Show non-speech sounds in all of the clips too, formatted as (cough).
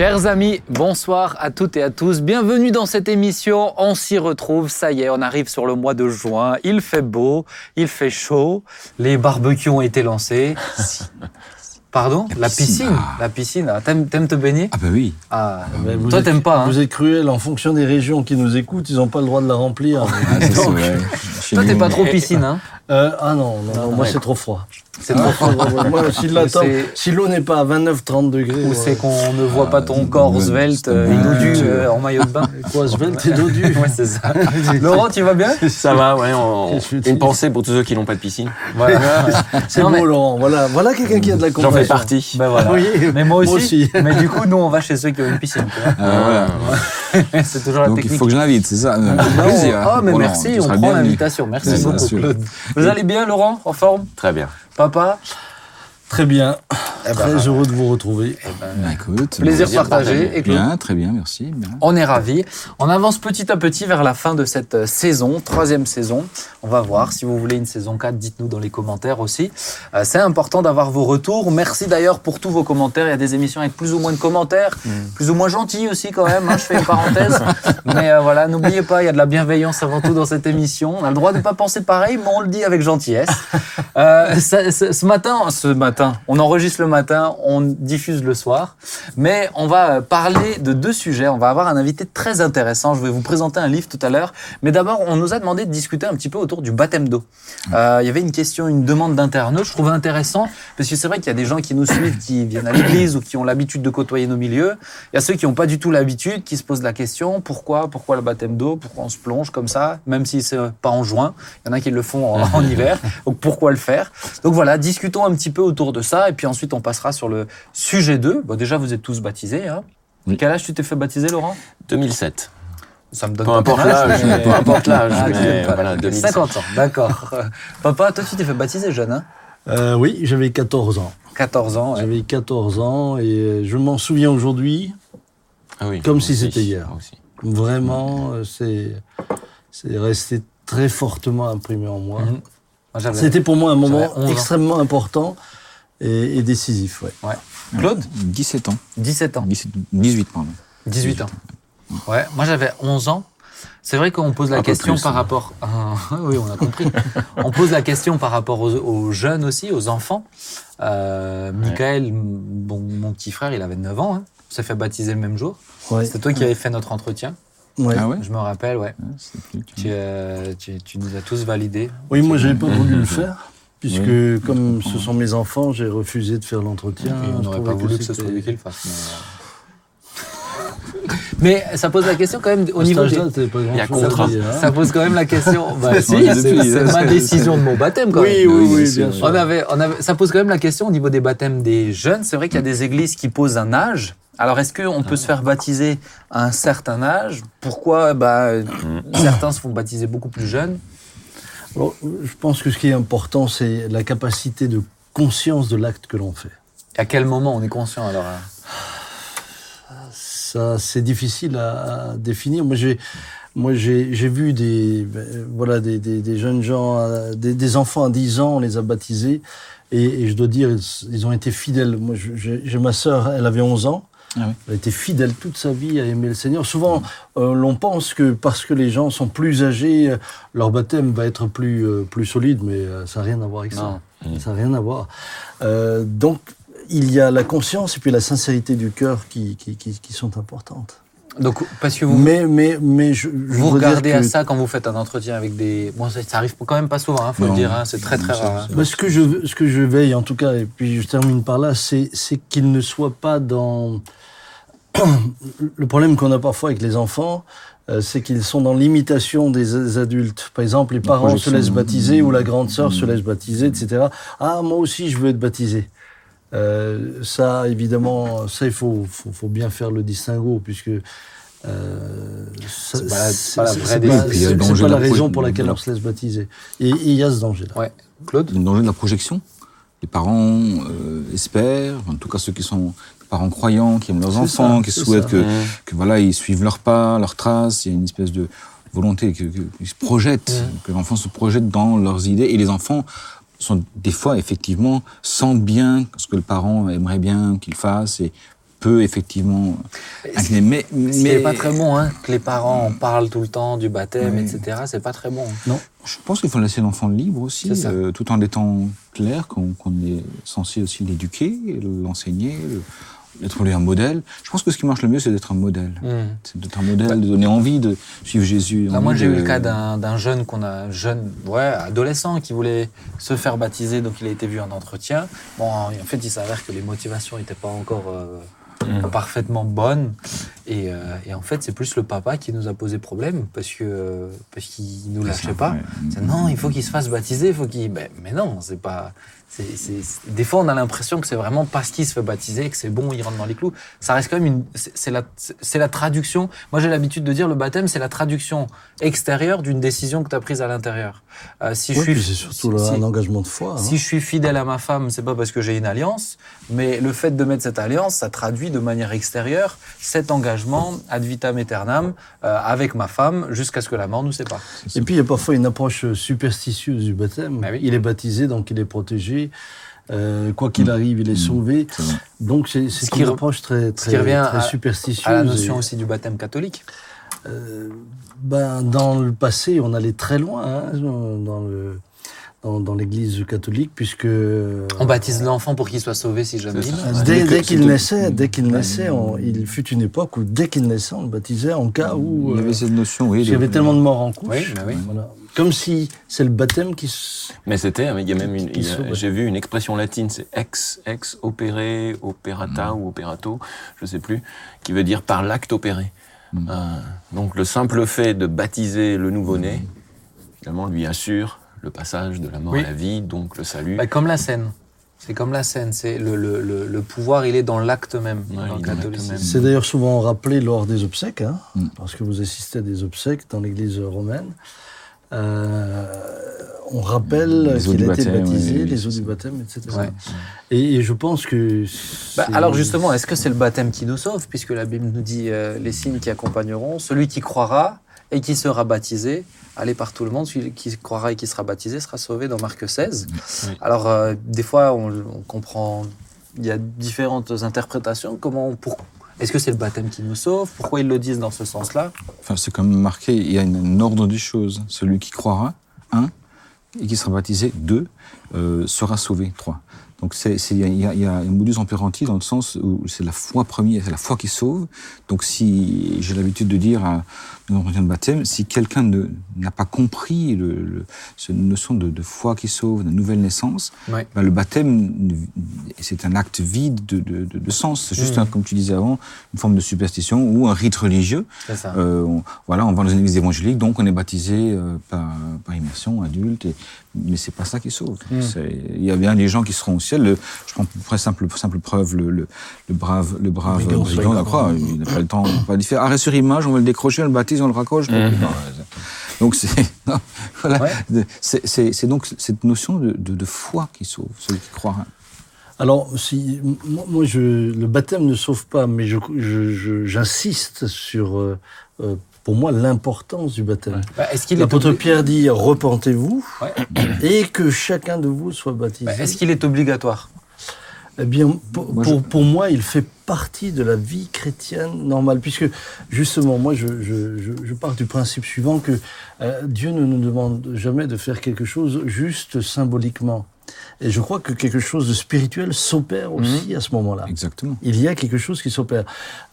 Chers amis, bonsoir à toutes et à tous. Bienvenue dans cette émission. On s'y retrouve. Ça y est, on arrive sur le mois de juin. Il fait beau, il fait chaud. Les barbecues ont été lancés. (laughs) Pardon? La piscine. La piscine. Ah, T'aimes t'aimes te baigner? Ah bah oui. Ah, Ben, vous toi êtes- t'aimes pas, hein? Vous êtes cruel en fonction des régions qui nous écoutent, ils n'ont pas le droit de la remplir. Ah, ça, Donc, (laughs) Toi t'es pas trop piscine, hein? euh, ah non, non, non, moi ouais. c'est trop froid. C'est trop froid. Moi, (laughs) si la l'eau n'est pas à 29-30 degrés. Ou ouais. c'est qu'on ne voit pas ton c'est corps bon, svelte, c'est euh, bon. dodu euh, en maillot de bain (laughs) Quoi, svelte et dodu (laughs) Ouais, c'est ça. Laurent, tu vas bien? Ça va, ouais. on- une pensée pour tous ceux qui n'ont pas de piscine. Voilà. C'est beau, mais- Laurent. Voilà, voilà quelqu'un qui a de la J'en compassion. fais partie. Ben voilà. Oui, Mais moi aussi. moi aussi. Mais du coup, nous, on va chez ceux qui ont une piscine. Ah, c'est toujours la Donc il technique. faut que je l'invite, c'est ça. Ah, mais merci, on prend l'invitation. Merci Bien beaucoup, sûr. Claude. Vous allez bien, Laurent En forme? Très bien. Papa Très bien. Eh ben, Très heureux de vous retrouver. Bah, écoute, Plaisir Plaisir partagé. Et Bien, très bien, merci. bien. On est ravis. On avance petit à petit vers la fin de cette euh, saison, troisième saison. On va voir. Si vous voulez une saison 4, dites-nous dans les commentaires aussi. Euh, c'est important d'avoir vos retours. Merci d'ailleurs pour tous vos commentaires. Il y a des émissions avec plus ou moins de commentaires, plus ou moins gentils aussi quand même. hein, je fais une parenthèse. (laughs) mais euh, voilà, n'oubliez pas, il y a de la bienveillance avant tout dans cette émission. On a le droit de ne pas penser pareil, mais on le dit avec gentillesse. Euh, ça- ça- ce matin, ce matin, on enregistre le matin, on diffuse le soir, mais on va parler de deux sujets. On va avoir un invité très intéressant. Je vais vous présenter un livre tout à l'heure, mais d'abord, on nous a demandé de discuter un petit peu autour du baptême d'eau. Euh, Il y avait une question, une demande d'internaute. Je trouvais intéressant parce que c'est vrai qu'il y a des gens qui nous suivent, qui viennent à l'église ou qui ont l'habitude de côtoyer nos milieux. Il y a ceux qui n'ont pas du tout l'habitude, qui se posent la question pourquoi, pourquoi le baptême d'eau, pourquoi on se plonge comme ça, même si c'est pas en juin. Il y en a qui le font en, (laughs) en hiver. Donc pourquoi le faire? Donc voilà, discutons un petit peu autour de ça et puis ensuite on passera sur le sujet 2. Bon, déjà vous êtes tous baptisés. Hein Oui. Quel âge tu t'es fait baptiser, Laurent? 2007. Ça me donne Peu pas importe l'âge, mais- (laughs) peu importe l'âge, Ah, voilà, 2007. 50 ans, d'accord. (laughs) Papa, toi tu t'es fait baptiser jeune, hein? Euh, oui, j'avais 14 ans. 14 ans. ouais. J'avais 14 ans et euh, je m'en souviens aujourd'hui. Ah oui, Comme si c'était hier. aussi. Vraiment, euh, c'est c'est resté très fortement imprimé en moi. J'avais- C'était pour moi un moment J'avais 11 ans. extrêmement important et, et décisif. Ouais. Ouais. Claude 17 ans. 17 ans. 17 18, pardon. 18 ans. Ouais, moi j'avais 11 ans. C'est vrai qu'on pose la Un question plus, par hein. rapport. Ah, (laughs) oui, on a compris. (laughs) on pose la question par rapport aux, aux jeunes aussi, aux enfants. Euh, Michael, m- bon, mon petit frère, il avait 9 ans. Hein. On s'est fait baptiser le même jour. Ouais. C'était toi qui avais fait notre entretien. Ouais. Ah ouais? Je me rappelle, ouais. Ah, plus- tu- Tu, euh, tu, tu nous as tous validés. Oui, moi, j'avais pas voulu le faire. Puisque, Oui. comme ce sont mes enfants, j'ai refusé de faire l'entretien. Et on n'aurait pas voulu que ce c'était- soit lui qui le fasse. Mais, (laughs) mais ça pose la question quand même au niveau des, Il y a contrat. hein. Ça pose quand même la question. (laughs) Bah, si, change c'est ma décision de mon baptême quand Oui, même. oui, Oui, oui, bien sûr. On avait, on avait, ça pose quand même la question au niveau des baptêmes des jeunes. C'est vrai qu'il y a des églises qui posent un âge. Alors, est-ce qu'on peut se faire baptiser à un certain âge? Pourquoi? Bah, Certains se font baptiser beaucoup plus jeunes. Alors, je pense que ce qui est important, c'est la capacité de conscience de l'acte que l'on fait. À quel moment on est conscient alors hein? Ça, c'est difficile à, à définir. Moi, j'ai, moi, j'ai, j'ai vu des, ben, voilà, des, des, des jeunes gens, euh, des, des enfants à 10 ans, on les a baptisés. Et, et je dois dire, ils, ils ont été fidèles. Moi, j'ai ma sœur, elle avait 11 ans. Ah oui. Elle a été fidèle toute sa vie à aimer le Seigneur. Souvent, euh, l'on pense que parce que les gens sont plus âgés, leur baptême va être plus, euh, plus solide, mais euh, ça n'a rien à voir avec Non. ça. Ça n'a rien à voir. Euh, donc, il y a la conscience et puis la sincérité du cœur qui, qui, qui, qui sont importantes. Donc, parce que vous, Mais, mais, mais je, je vous regardez à ça quand vous faites un entretien avec des. Bon, ça, ça arrive quand même pas souvent, il faut le dire. hein, c'est très très rare. hein. ce que je, ce que je veille, en tout cas, et puis je termine par là, c'est, c'est qu'ils ne soient pas dans. (clears throat) Le problème qu'on a parfois avec les enfants, euh, c'est qu'ils sont dans l'imitation des adultes. Par exemple, les parents se laissent baptiser ou la grande sœur se laisse baptiser, etc. Ah, moi aussi, je veux être baptisé. Euh, ça, évidemment, ça, il faut, faut, faut bien faire le distinguo, puisque. Euh, ça- C'est pas la- pas pas- pas raison pour laquelle on se laisse baptiser. Et et il y a ce danger-là. Ouais. Claude? Le danger de la projection? Les parents euh, espèrent, en tout cas ceux qui sont parents croyants, qui aiment leurs enfants, ça, qui souhaitent que, que voilà, ils suivent leurs pas, leurs traces. Il y a une espèce de volonté que- qu'ils se projettent, que l'enfant se projette dans leurs idées. Et les enfants sont des fois effectivement sentent bien ce que le parent aimerait bien qu'il fasse et peut effectivement incliner. Mais, mais n'est pas très bon, hein, que les parents en parlent tout le temps du baptême, Oui. etc. C'est pas très bon. je pense qu'il faut laisser l'enfant libre aussi, euh, tout en étant clair qu'on qu'on est censé aussi l'éduquer, l'enseigner, le- être lui un modèle. Je pense que ce qui marche le mieux, c'est d'être un modèle. Hmm. C'est d'être un modèle, de donner envie de suivre Jésus. Là, moi, j'ai eu le cas d'un jeune qu'on a, jeune, ouais, adolescent, qui voulait se faire baptiser, donc il a été vu en entretien. Bon, en fait, il s'avère que les motivations n'étaient pas encore euh, Mhm. parfaitement bonnes. Et, euh, et en fait, c'est plus le papa qui nous a posé problème parce que parce qu'il nous lâchait ça, pas. ouais. Non, il faut qu'il se fasse baptiser, il faut qu'il. Ben, mais non, c'est pas. Des fois, on a l'impression que c'est vraiment parce qu'il se fait baptiser que c'est bon, il rentre dans les clous. Ça reste quand même une. C'est la, c'est la traduction. Moi, j'ai l'habitude de dire le baptême, c'est la traduction extérieure d'une décision que tu as prise à l'intérieur. Euh, si Oui, je suis, puis c'est surtout si- un engagement de foi. hein. si je suis fidèle à ma femme, c'est pas parce que j'ai une alliance, mais le fait de mettre cette alliance, ça traduit de manière extérieure cet engagement ad vitam aeternam euh, avec ma femme jusqu'à ce que la mort nous sépare. Et puis il y a parfois une approche superstitieuse du baptême. Oui. Il est baptisé, donc il est protégé. Euh, quoi qu'il Mm. arrive, il est Mm. sauvé. Donc c'est Ce qui une approche très, qui très, revient très à- superstitieuse. À la notion et, aussi du baptême catholique. euh, ben, dans le passé, on allait très loin hein, dans le dans, dans l'Église catholique, puisque On baptise l'enfant pour qu'il soit sauvé si jamais. Ouais. Dès, dès qu'il naissait, dès qu'il Ouais. naissait, on- il fut une époque où dès qu'il naissait, on le baptisait en cas où Il y euh, avait cette notion, oui. il y avait tellement de morts en couche. Oui, bah oui. Voilà. Comme si c'est le baptême qui. s- Mais c'était, il y a même une, j'ai vu une expression latine, c'est ex, ex opere, operata ou operato, je sais plus, qui veut dire par l'acte opéré. Mm. Euh, donc le simple fait de baptiser le nouveau-né, finalement, lui assure le passage de la mort Oui. à la vie, donc le salut. Bah, comme la scène. C'est comme la scène. C'est le, le, le, le pouvoir, il est dans l'acte même, Ouais. C'est d'ailleurs souvent rappelé lors des obsèques, hein, Mm. parce que vous assistez à des obsèques dans l'Église romaine. Euh, on rappelle qu'il a été baptême, baptisé, oui, oui, les eaux du baptême, etc. Ouais. Et, et je pense que. Bah, alors justement, est-ce que c'est le baptême qui nous sauve, puisque la Bible nous dit euh, les signes qui accompagneront celui qui croira et qui sera baptisé, allez par tout le monde, celui qui croira et qui sera baptisé sera sauvé dans Marc 16. Oui. Alors euh, des fois, on, on comprend, il y a différentes interprétations. Comment, on- pour, est-ce que c'est le baptême qui nous sauve? Pourquoi ils le disent dans ce sens-là? Enfin, c'est comme marqué, il y a un ordre des choses. Celui qui croira, un, et qui sera baptisé, deux, euh, sera sauvé, trois. Donc il y, y a un modus operandi dans le sens où c'est la foi première, c'est la foi qui sauve. Donc si j'ai l'habitude de dire à de baptême, si quelqu'un n'a pas compris le, le- cette notion de, de foi qui sauve, de nouvelle naissance, Ouais. ben, le baptême, c'est un acte vide de, de- de- de sens. C'est juste, un, comme tu disais avant, une forme de superstition ou un rite religieux. Ça. Euh, on, voilà, on va dans une église évangélique, donc on est baptisé euh, par, par immersion, adulte, et, mais c'est pas ça qui sauve. Mm. Il y a bien des gens qui seront au ciel. Le- je prends pour simple, preuve le, brave, le brave Brigand, de la croix. Il n'a pas le temps, pas faire arrêt sur image, on va le décrocher, on le baptise, on le raccroche. Non, c'est- donc c'est (laughs) non, voilà. Ouais. C'est- c'est c'est donc cette notion de, de, de foi qui sauve, celui qui croira. Alors, si, moi, moi, je, le baptême ne sauve pas, mais je, je- je- j'insiste sur, euh, euh, pour moi, l'importance du baptême. Bah, est-ce qu'il est, L'apôtre obli- Pierre dit repentez-vous Ouais. (clears throat) et que chacun de vous soit baptisé. Bah, est-ce qu'il est obligatoire? Eh bien, pour, Moi, pour, je- pour moi, il fait partie de la vie chrétienne normale, puisque justement, moi, je, je, je, pars du principe suivant que euh, Dieu ne nous demande jamais de faire quelque chose juste symboliquement. Et je crois que quelque chose de spirituel s'opère aussi à ce moment-là. Exactement. Il y a quelque chose qui s'opère.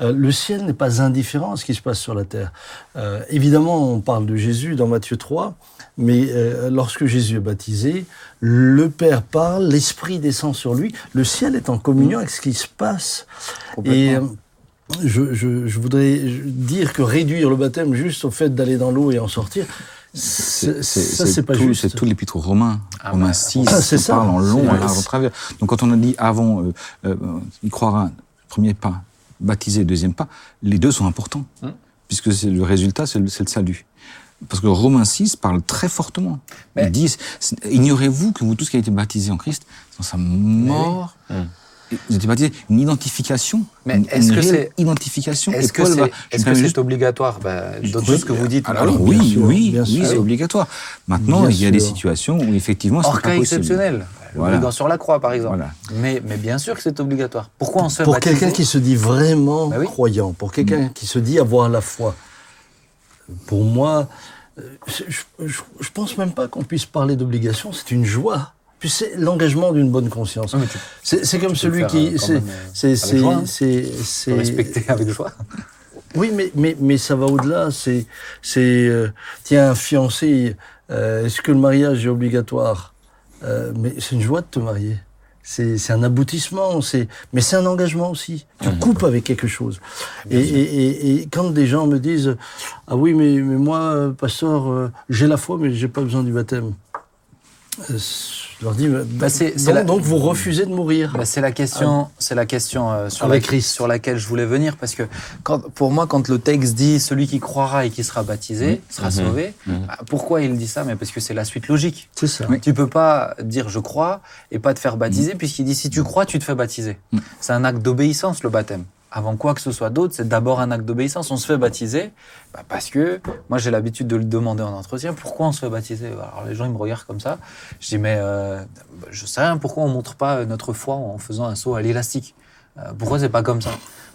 Euh, le ciel n'est pas indifférent à ce qui se passe sur la terre. Euh, évidemment, on parle de Jésus dans Matthieu 3, mais euh, lorsque Jésus est baptisé, le Père parle, l'Esprit descend sur lui, le ciel est en communion avec ce qui se passe. Et euh, je, je, je voudrais dire que réduire le baptême juste au fait d'aller dans l'eau et en sortir, c'est- ça c'est pas tout, juste. C'est tout l'épître aux Romains, Ah Romains bah, 6, ça, c'est ça. parle en long, en large, en travers. Donc quand on a dit avant, euh, euh, il croira, premier pas, baptisé, deuxième pas, les deux sont importants, Hum. puisque c'est le résultat, c'est le, c'est le salut. Parce que Romains 6 parle très fortement. Mais- Ils disent, ignorez-vous que vous tous qui avez été baptisés en Christ, dans sa mort, Hum. Vous avez baptisé une identification, Mais est-ce que c'est- identification. Est-ce que c'est est je -ce juste- obligatoire? Bah, ce que vous dites. Alors bien oui, sûr, oui, oui, c'est obligatoire. Maintenant, Bien il y a des situations où effectivement c'est Hors pas cas possible. exceptionnel. le Voilà. brigand sur la croix, par exemple. Voilà. Mais, mais bien sûr que c'est obligatoire. Pourquoi on se fait Pour quelqu'un qui se dit vraiment Bah oui. croyant, pour quelqu'un qui se dit avoir la foi, pour moi, euh, je, je, je pense même pas qu'on puisse parler d'obligation, c'est une joie. Puis c'est l'engagement d'une bonne conscience. C'est comme celui qui. c'est- C'est. respecter (laughs) avec joie. Oui, mais, mais, mais ça va au-delà. C'est. c'est, euh, Tiens, un fiancé, euh, est-ce que le mariage est obligatoire? Euh, Mais c'est une joie de te marier. C'est c'est un aboutissement, c'est mais c'est un engagement aussi. Tu coupes avec quelque chose. Et, et, et, et quand des gens me disent ah oui mais, mais moi euh, pasteur euh, j'ai la foi mais j'ai pas besoin du baptême, Euh, je leur dis bah, donc, la- donc vous refusez de mourir. Bah, c'est la question, c'est la question euh, sur, la- sur laquelle je voulais venir parce que quand, pour moi, quand le texte dit celui qui croira et qui sera baptisé sera Mhm. sauvé, bah, pourquoi il dit ça? Mais parce que c'est la suite logique. C'est ça. Oui. Tu peux pas dire je crois et pas te faire baptiser puisqu'il dit si tu crois, tu te fais baptiser. Mm. C'est un acte d'obéissance le baptême. Avant quoi que ce soit d'autre, c'est d'abord un acte d'obéissance. On se fait baptiser bah, parce que moi j'ai l'habitude de le demander en entretien. Pourquoi on se fait baptiser? Alors les gens ils me regardent comme ça. Je dis mais euh, je sais rien. Pourquoi on montre pas notre foi en faisant un saut à l'élastique? Euh, Pourquoi c'est pas comme ça?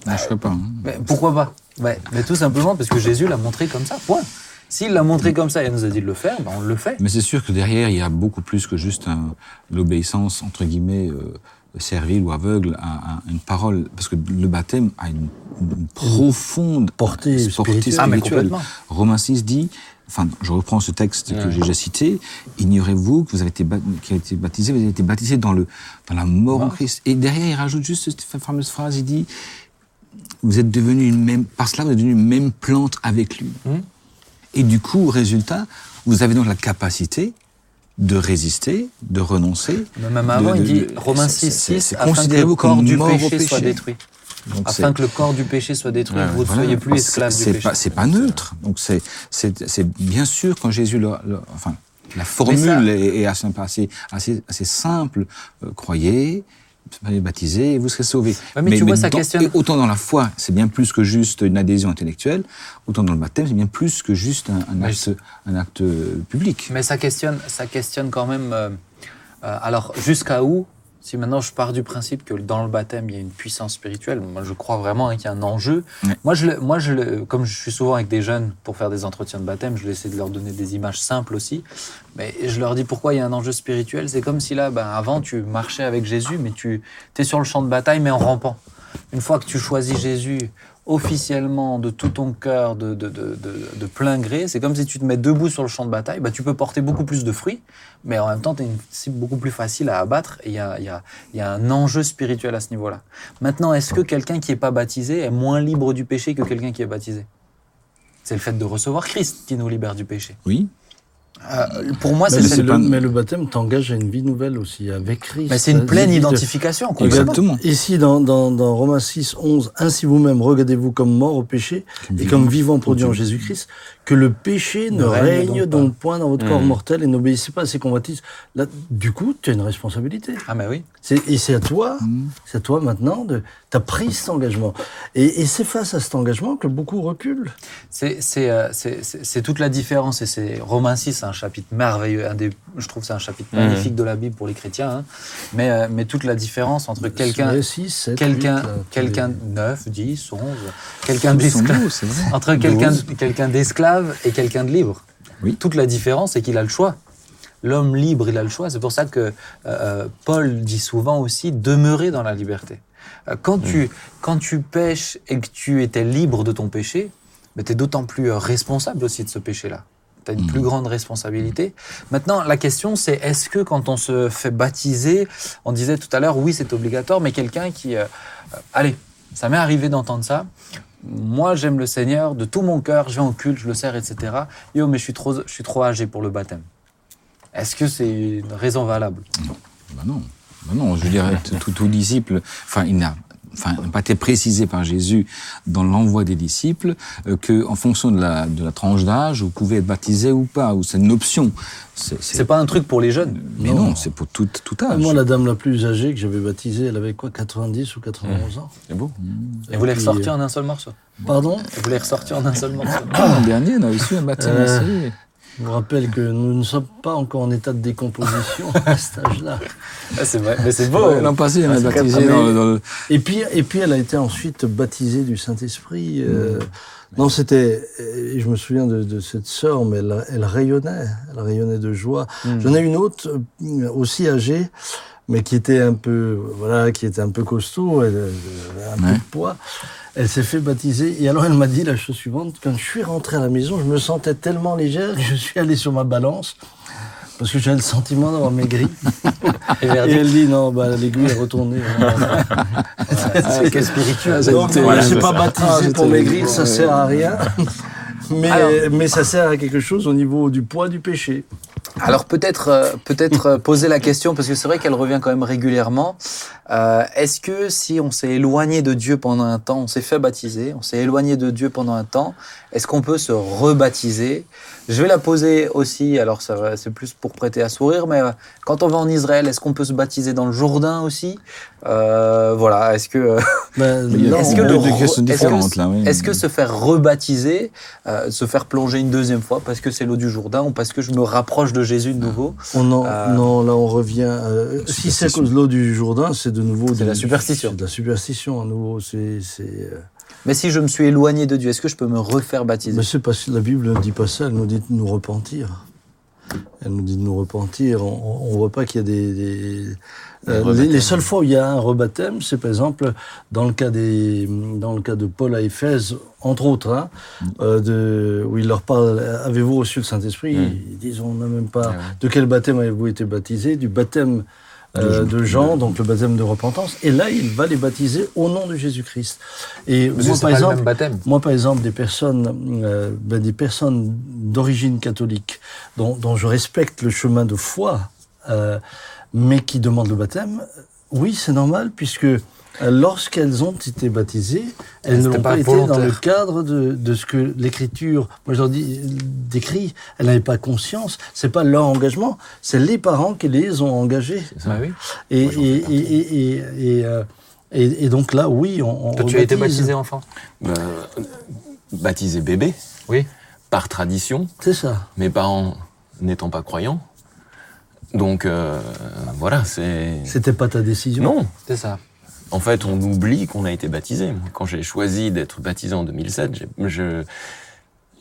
Non, je ne pas. hein. mais Pourquoi pas? Ouais, Mais tout simplement parce que Jésus l'a montré comme ça. Point. S'il l'a montré comme ça et nous a dit de le faire, ben on le fait. Mais c'est sûr que derrière, il y a beaucoup plus que juste un- l'obéissance, entre guillemets, euh, servile ou aveugle à, à une parole. Parce que le baptême a une, une profonde Portée spirituelle. Ah, mais spirituelle. complètement. Romains 6 dit, enfin, je reprends ce texte que j'ai déjà cité, ignorez-vous que vous avez été, qui a été baptisé, vous avez été baptisé dans, le, dans la mort en Christ. Et derrière, il rajoute juste cette fameuse phrase, il dit, vous êtes devenu une même, par cela, vous êtes devenu une même plante avec lui. Mhm. Et du coup, résultat, vous avez donc la capacité de résister, de renoncer. Mais même avant, de- il dit de- Romains c'est- 6, c'est- 6, c'est afin que le corps du péché, soit détruit. Donc Afin que le corps du péché soit détruit, Ouais, vous ne voilà. soyez plus esclaves du péché. pas- C'est pas neutre. Donc c'est c'est c'est bien sûr quand Jésus le, le- enfin la formule est, assez assez assez simple. Euh, croyez, soyez baptisés et vous serez sauvés. Ouais, mais tu vois, ça dans- questionne- autant dans la foi, c'est bien plus que juste une adhésion intellectuelle. Autant dans le baptême, c'est bien plus que juste un, acte un acte public. Mais ça questionne, ça questionne quand même. euh, euh, alors, jusqu'à où Si maintenant je pars du principe que dans le baptême il y a une puissance spirituelle, moi je crois vraiment hein, qu'il y a un enjeu. Moi, je, moi je, comme je suis souvent avec des jeunes pour faire des entretiens de baptême, je vais essayer de leur donner des images simples aussi. Mais je leur dis pourquoi il y a un enjeu spirituel? C'est comme si là, ben, avant tu marchais avec Jésus, mais tu es sur le champ de bataille, mais en rampant. Une fois que tu choisis Jésus officiellement de tout ton cœur, de, de, de, de- plein gré, c'est comme si tu te mets debout sur le champ de bataille, bah, tu peux porter beaucoup plus de fruits, mais en même temps, tu es une cible beaucoup plus facile à abattre il y a, y, a, y a un enjeu spirituel à ce niveau-là. Maintenant, est-ce que quelqu'un qui n'est pas baptisé est moins libre du péché que quelqu'un qui est baptisé? C'est le fait de recevoir Christ qui nous libère du péché. Oui. Euh, pour moi, Mais, c'est cette- le, mais le baptême t'engage à une vie nouvelle aussi, avec Christ. mais c'est une pleine de- identification. complètement. Exactement. Ici, dans, dans, dans Romains 6, 11, ainsi vous-même, regardez-vous comme mort au péché et comme vivant pour Dieu en Jésus-Christ, que le péché ne, Ne règne règne donc donc point dans votre corps Mmh. mortel et n'obéissez pas à ses convoitises. Là, du coup, tu as une responsabilité. Ah, mais oui. C'est- Et c'est à toi, Mmh. c'est à toi maintenant de, t'as pris cet engagement. Et, et c'est face à cet engagement que beaucoup reculent. C'est c'est, euh, c'est- c'est- c'est toute la différence et c'est Romains 6, c'est un chapitre merveilleux, un des, je trouve que c'est un chapitre Mhm. magnifique de la Bible pour les chrétiens, hein. mais, euh, mais toute la différence entre quelqu'un, quelqu'un, huit, là, tous quelqu'un les- 9, 10, 11, quelqu'un d'esclave, entre quelqu'un d'esclave et quelqu'un de libre. Oui. Toute la différence, c'est qu'il a le choix. L'homme libre, il a le choix. C'est pour ça que euh, euh, Paul dit souvent aussi demeurer dans la liberté. Quand, tu, quand tu pêches et que tu étais libre de ton péché, tu es d'autant plus responsable aussi de ce péché-là. Tu as une Mhm. plus grande responsabilité. Maintenant, la question, c'est est-ce que quand on se fait baptiser, on disait tout à l'heure, oui, c'est obligatoire, mais quelqu'un qui... euh, allez, ça m'est arrivé d'entendre ça. Moi, j'aime le Seigneur de tout mon cœur, je vais en culte, je le sers, etc. Yo, mais je suis trop, je suis trop âgé pour le baptême. Est-ce que c'est une raison valable? Ben non. Ben non, je veux dire, tout, tout- tout disciple, enfin, il n'a enfin, n'a pas été précisé par Jésus dans l'envoi des disciples euh, que, en fonction de la, de la tranche d'âge, vous pouvez être baptisé ou pas, ou c'est une option. C'est, pas un truc pour les jeunes. mais Non. non, c'est pour tout, tout âge. Moi, la dame la plus âgée que j'avais baptisée, elle avait quoi, 90 ou 91 ans C'est beau. Et vous les puis, ressortir en un seul morceau? Pardon? Et vous les ressortir en un seul morceau. Ah, L'an dernier, on a reçu un baptême Euh, assez- Je vous rappelle que nous ne sommes pas encore en état de décomposition (laughs) à cet âge-là. Ah, c'est vrai, mais c'est beau. L'an passé, elle Ah, m'a c'est baptisé quand- dans, le- dans le. Et puis, et puis, elle a été ensuite baptisée du Saint-Esprit. euh, Non, c'était. et Je me souviens de, de cette sœur, mais elle, elle rayonnait. Elle rayonnait de joie. J'en ai une autre euh, aussi âgée, mais qui était un peu, voilà, qui était un peu costaud, elle un peu de poids. Elle s'est fait baptiser et alors elle m'a dit la chose suivante quand je suis rentré à la maison, je me sentais tellement légère que je suis allé sur ma balance parce que j'avais le sentiment d'avoir maigri. (laughs) Et elle dit non, bah, l'aiguille est retournée. (laughs) Ah, (laughs) quel spirituel. Donc, je suis ouais, pas baptisé Ah, pour maigrir, ça ouais. sert à rien. Mais, Alors- mais ça sert à quelque chose au niveau du poids du péché. Alors peut-être euh, peut-être euh, poser la question parce que c'est vrai qu'elle revient quand même régulièrement. Euh, Est-ce que si on s'est éloigné de Dieu pendant un temps, on s'est fait baptiser, on s'est éloigné de Dieu pendant un temps, est-ce qu'on peut se rebaptiser Je vais la poser aussi. Alors ça va, c'est plus pour prêter à sourire, mais euh, quand on va en Israël, est-ce qu'on peut se baptiser dans le Jourdain aussi? Euh, Voilà. Est-ce que euh, (laughs) Ben, Il y a non, est-ce que oui. est-ce que se faire rebaptiser, euh, se faire plonger une deuxième fois parce que c'est l'eau du Jourdain ou parce que je me rapproche de Jésus de nouveau? On en- Euh, non, là on revient. euh, si c'est à cause de l'eau du Jourdain, c'est de nouveau. C'est de- la superstition. C'est de la superstition à nouveau. C'est. Euh, Mais si je me suis éloigné de Dieu, est-ce que je peux me refaire baptiser? Mais c'est parce que la Bible ne dit pas ça, elle nous dit de nous repentir. Elle nous dit de nous repentir. On ne voit pas qu'il y a des. des- euh, les, les seules fois où il y a un rebaptême, c'est par exemple dans le cas des, dans le cas de Paul à Éphèse, entre autres, hein, euh, de, où il leur parle. Avez-vous reçu le Saint-Esprit? Mm. Ils disent on n'a même pas. Ah. De quel baptême avez-vous été baptisé? Du baptême euh, de Jean, donc le baptême de repentance. Et là, il va les baptiser au nom de Jésus-Christ. Et moi, par exemple, moi, par exemple, des personnes, euh, ben, des personnes d'origine catholique, dont, dont je respecte le chemin de foi, euh, mais qui demandent le baptême, oui, c'est normal, puisque lorsqu'elles ont été baptisées, elles l'ont pas pas été dans le cadre de, de ce que l'Écriture, moi je leur dis, décrit, elles n'avaient pas conscience, c'est pas leur engagement, c'est les parents qui les ont engagés. Bah oui. Et, Moi, j'en fais et, partie. et, et, et, et, euh, et- et donc là, oui, on, on Toi, tu as été baptisé enfant Euh, baptisé bébé, Oui. par tradition, C'est ça. mes parents n'étant pas croyants. Donc euh, voilà, c'est. C'était pas ta décision. Non, C'est ça. En fait, on oublie qu'on a été baptisé. Quand j'ai choisi d'être baptisé en 2007, j'ai- je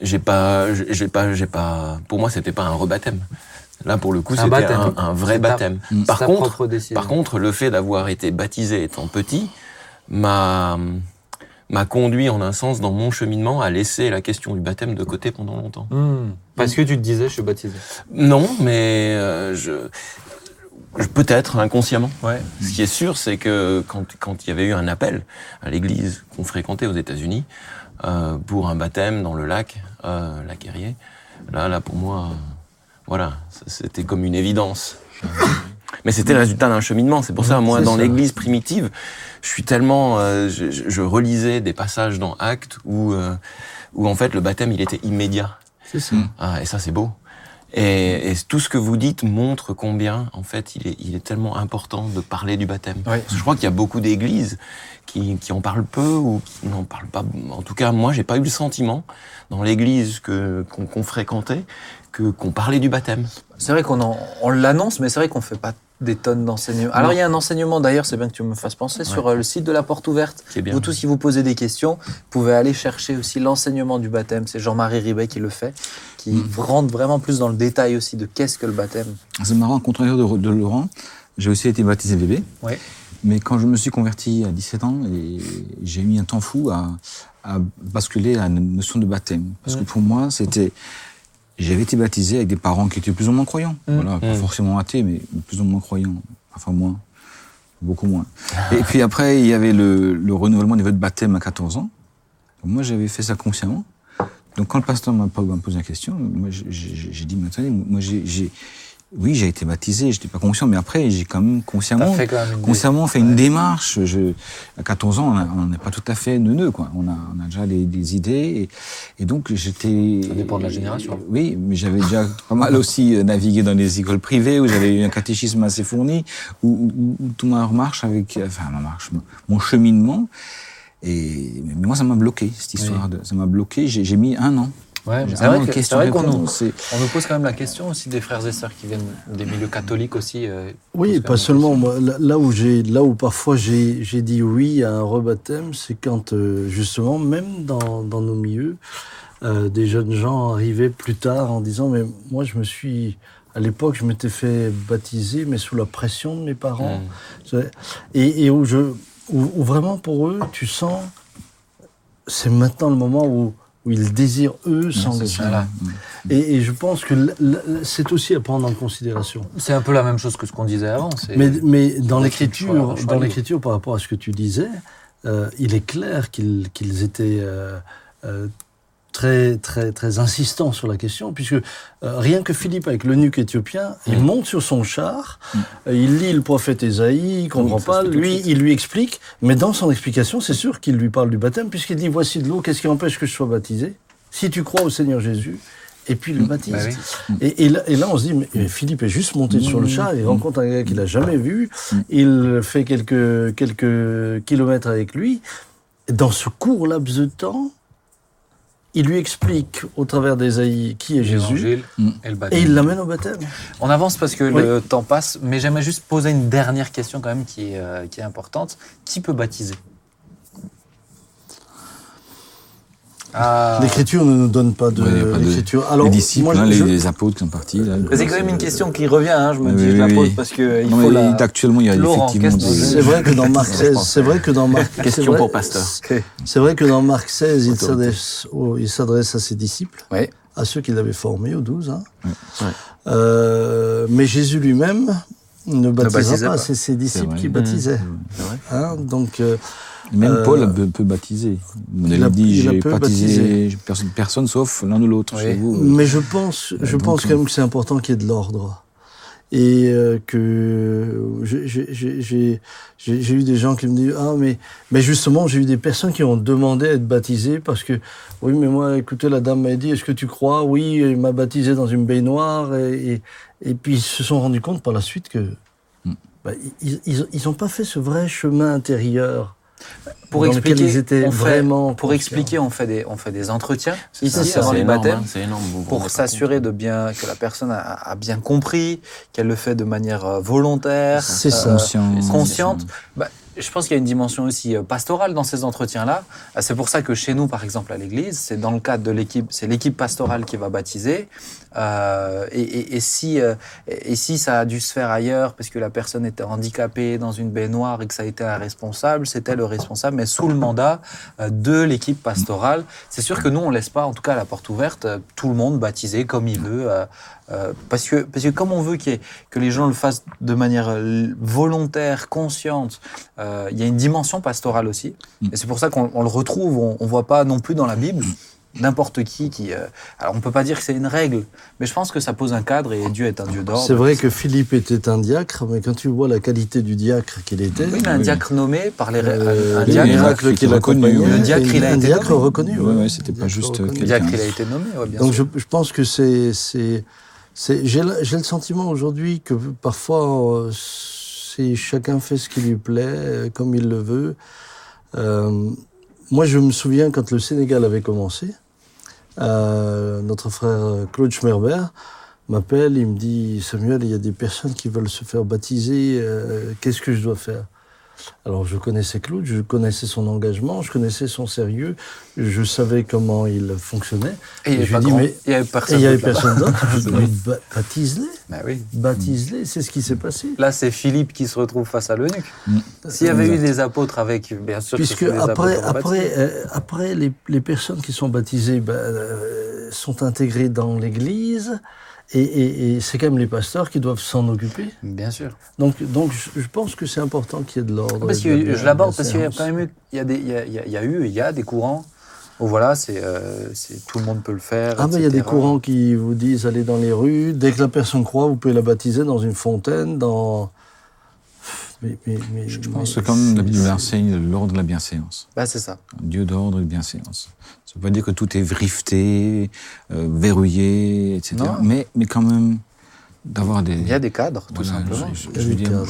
j'ai pas, j'ai pas, j'ai pas. Pour moi, c'était pas un rebaptême. Là, pour le coup, c'était un, un vrai ta- baptême. Par contre, par contre, le fait d'avoir été baptisé étant petit m'a m'a conduit en un sens dans mon cheminement à laisser la question du baptême de côté pendant longtemps. Hmm. Parce que tu te disais, je suis baptisé. Non, mais euh, je- peut-être inconsciemment. Ouais. Ce qui est sûr, c'est que quand, quand il y avait eu un appel à l'église qu'on fréquentait aux États-Unis euh, pour un baptême dans le lac, euh, lac Erie, là, là pour moi, euh, voilà, c'était comme une évidence. Mais c'était le résultat d'un cheminement. C'est pour ça, moi, dans l'église primitive, je suis tellement, euh, je, je- je relisais des passages dans Actes où, euh, où en fait le baptême il était immédiat. C'est ça. Ah, et ça, c'est beau. Et, et tout ce que vous dites montre combien, en fait, il est, il est tellement important de parler du baptême. Oui. Parce que je crois qu'il y a beaucoup d'églises qui, qui en parlent peu ou qui n'en parlent pas. En tout cas, moi, j'ai pas eu le sentiment dans l'église que qu'on qu'on fréquentait que qu'on parlait du baptême. C'est vrai qu'on en- on l'annonce, mais c'est vrai qu'on fait pas des tonnes d'enseignements. Alors il y a un enseignement d'ailleurs, c'est bien que tu me fasses penser, sur euh, le site de la Porte Ouverte. Bien. Vous tous, si vous posez des questions, vous pouvez aller chercher aussi l'enseignement du baptême. C'est Jean-Marie Ribet qui le fait, qui Mm. rentre vraiment plus dans le détail aussi de qu'est-ce que le baptême. C'est marrant, contraire de, de Laurent, j'ai aussi été baptisé bébé. Ouais. Mais quand je me suis converti à 17 ans, j'ai mis un temps fou à, à basculer à la notion de baptême. Parce que pour moi, c'était. J'avais été baptisé avec des parents qui étaient plus ou moins croyants. Voilà, pas Mm. forcément athées, mais plus ou moins croyants. Enfin, moins. Beaucoup moins. Et puis après, il y avait le, le renouvellement des vœux de baptême à 14 ans. Donc moi, j'avais fait ça consciemment. Donc quand le pasteur m'a posé la question, moi j'ai- dit, mais attendez, moi j'ai- oui, j'ai été baptisé, j'étais pas conscient, mais après j'ai quand même consciemment, fait quand même une consciemment fait une démarche. Je, à 14 ans, on n'est pas tout à fait neuneux, quoi. On a, on a déjà des, des idées, et, et donc j'étais. Ça dépend de la génération. Oui, mais j'avais déjà pas mal aussi euh, navigué dans des écoles privées où j'avais eu un catéchisme assez fourni, où, où- où tout ma marche avec, enfin ma marche, mon cheminement. Et mais moi, ça m'a bloqué cette histoire. De, ça m'a bloqué. J'ai mis un an. Ouais, mais c'est vrai que- c'est question vrai qu'on nous, on nous pose quand même la question aussi des frères et sœurs qui viennent des milieux catholiques aussi. euh, Oui, pas seulement. Moi, là, où j'ai, là où parfois j'ai, j'ai dit oui à un rebaptême, c'est quand euh, justement, même dans, dans nos milieux, euh, des jeunes gens arrivaient plus tard en disant mais moi je me suis à l'époque je m'étais fait baptiser mais sous la pression de mes parents Mm. et, et où je où, où vraiment pour eux tu sens c'est maintenant le moment où où ils désirent eux s'engager. Et, et je pense que c'est aussi à prendre en considération. C'est un peu la même chose que ce qu'on disait avant. Mais, mais dans l'écriture, dans l'écriture, par rapport à ce que tu disais, euh, il est clair qu'ils qu'ils étaient euh, euh, très très très insistants sur la question, puisque euh, rien que Philippe avec l'eunuque éthiopien, il Mm. monte sur son char, euh, il lit le prophète Ésaïe, il comprend pas, lui il lui explique, mais dans son explication, c'est sûr qu'il lui parle du baptême, puisqu'il dit voici de l'eau, qu'est-ce qui empêche que je sois baptisé? Si tu crois au Seigneur Jésus. Et puis il le baptise. Bah oui. Et, et là, et là, on se dit, mais Philippe est juste monté sur le char, il rencontre un gars qu'il n'a jamais vu, il fait quelques, quelques kilomètres avec lui. Et dans ce court laps de temps, il lui explique au travers d'Ésaïe qui est Jésus, Mm. et il l'amène au baptême. On avance parce que le temps passe, mais j'aimerais juste poser une dernière question quand même qui est, euh, qui est importante. Qui peut baptiser? Ah. L'écriture ne nous donne pas de Ouais, pas de- l'écriture. les disciples, moi, hein, je- les, les apôtres qui sont partis. C'est quand même une question qui revient, hein, je me dis, oui, je la pose parce que il Non, faut mais la... actuellement, il y a Laurent, effectivement des- C'est vrai que dans (laughs) Marc 16, c'est vrai que dans Marc, Question c'est vrai- pour pasteur. C'est vrai que dans Marc 16, il s'adresse, il s'adresse à ses disciples, Oui. à ceux qu'il avait formés, aux douze. Hein. Ouais. Euh, mais Jésus lui-même ne baptisera baptisait pas, pas. c'est ses disciples vrai. qui Mmh. baptisaient. C'est vrai Hein, donc, euh, Même Euh, Paul peut, peut baptiser. On il a- dit, j'ai baptisé personne, personne sauf l'un ou l'autre Oui. chez vous. mais je pense, je donc, pense quand même que c'est important qu'il y ait de l'ordre. Et euh, que j'ai- eu des gens qui me disent ah mais mais justement j'ai eu des personnes qui ont demandé à être baptisées parce que oui mais moi écoutez la dame m'a dit est-ce que tu crois? Oui elle m'a baptisé dans une baignoire et, et, et puis ils se sont rendus compte par la suite que Hmm. bah, ils ils ils ont pas fait ce vrai chemin intérieur Pour dans expliquer, ils étaient on fait- vraiment pour conscients. expliquer, on fait des, on fait des entretiens ici avant les baptêmes pour s'assurer de bien que la personne a, a bien compris, qu'elle le fait de manière euh, volontaire. Conscient. consciente. Bah, je pense qu'il y a une dimension aussi euh, pastorale dans ces entretiens-là. C'est pour ça que chez nous, par exemple, à l'église, c'est dans le cadre de l'équipe, c'est l'équipe pastorale qui va baptiser. Euh, et, si, euh, et, si ça a dû se faire ailleurs parce que la personne était handicapée dans une baignoire et que ça a été un responsable, c'était le responsable, mais sous le mandat euh, de l'équipe pastorale. C'est sûr que nous, on laisse pas, en tout cas, la porte ouverte, tout le monde baptiser comme il veut. parce, que, parce que comme on veut que les gens le fassent de manière volontaire, consciente, il y a une dimension pastorale aussi. Et c'est pour ça qu'on on le retrouve, on ne voit pas non plus dans la Bible n'importe qui qui... euh, alors on peut pas dire que c'est une règle, mais je pense que ça pose un cadre et Dieu est un Dieu d'ordre. C'est vrai que Philippe était un diacre, mais quand tu vois la qualité du diacre qu'il était, Oui, mais un Oui. diacre nommé par les... euh, un diacre, qu'il reconnu, accompagnait, le diacre, il a un été diacre nommé. reconnu. Ouais, ouais. c'était pas juste reconnu. le diacre, il a été nommé, ouais, bien Donc je, sûr. je pense que c'est j'ai le, j'ai le sentiment aujourd'hui que parfois euh, c'est chacun fait ce qui lui plaît euh, comme il le veut. Euh, moi je me souviens quand le Sénégal avait commencé, euh, notre frère Claude Schmerber m'appelle, il me dit Samuel, il y a des personnes qui veulent se faire baptiser, euh, qu'est-ce que je dois faire? Alors je connaissais Claude, je connaissais son engagement, je connaissais son sérieux, je savais comment il fonctionnait. Et il n'y avait, lui mais- il y avait Et personne. d'autre là-bas. personne d'autre. Je (laughs) ba- baptise-les, Bah oui. baptise-les, c'est ce qui s'est passé. Là, c'est Philippe qui se retrouve face à l'eunuque. Mm. S'il y avait eu des apôtres avec, bien sûr, que Puisque des après, après, euh, après les, les personnes qui sont baptisées ben, euh, sont intégrées dans l'Église, et, et- et c'est quand même les pasteurs qui doivent s'en occuper. Bien sûr. Donc, donc je, je pense que c'est important qu'il y ait de l'ordre. Parce la que je l'aborde parce qu'il y a quand même eu, il y a des, il y a, il y a- eu, il y a des courants voilà, c'est, euh, c'est tout le monde peut le faire. Ah, mais il y a des courants qui vous disent allez dans les rues. Dès que la personne croit, vous pouvez la baptiser dans une fontaine, dans. Mais, mais, mais, Je mais pense que comme la Bible enseigne l'ordre de la bienséance. Bah, c'est ça. Un Dieu d'ordre et de bienséance. Ça veut pas dire que tout est vrifté, euh, verrouillé, etc. Non. Mais, mais quand même, d'avoir des. Il y a des cadres, tout Voilà, simplement. je- je- je veux dire. Euh,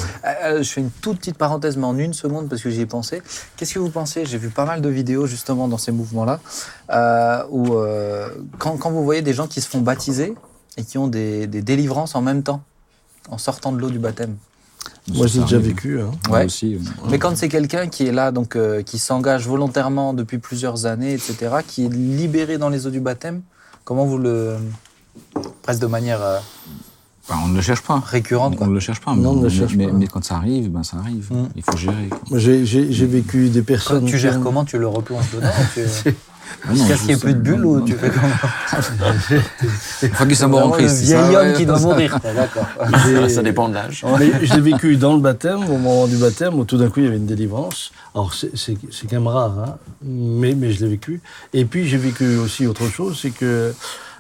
euh, je fais une toute petite parenthèse, mais en une seconde, parce que j'y ai pensé. Qu'est-ce que vous pensez? J'ai vu pas mal de vidéos justement dans ces mouvements-là, euh, où euh, quand, quand vous voyez des gens qui se font baptiser et qui ont des, des délivrances en même temps, en sortant de l'eau du baptême. Moi, j'ai déjà vécu. Hein. Moi aussi. euh, Mais quand c'est quelqu'un qui est là, donc euh, qui s'engage volontairement depuis plusieurs années, etc., qui est libéré dans les eaux du baptême, comment vous le presque de manière euh, bah, on ne le cherche pas. récurrente, On quoi. ne le cherche pas. Non, on ne le mais, cherche mais, pas. mais quand ça arrive, ben ça arrive. Mm. Il faut gérer. j'ai- vécu des Quand personnes. tu gères comment Tu le replonges dedans tu... (laughs) Ah non, Qu'est-ce qu'il n'y ait plus de bulles ou tu fais comment Il (laughs) faut qu'il soit mort en Vraiment le Christ. vieil ça, homme ouais, qui doit ça. mourir. (laughs) D'accord. Ça dépend de l'âge. Je l'ai vécu dans le baptême, au moment du baptême, où tout d'un coup il y avait une délivrance. Alors c'est c'est- c'est quand même rare, hein, mais, mais je l'ai vécu. Et puis j'ai vécu aussi autre chose, c'est que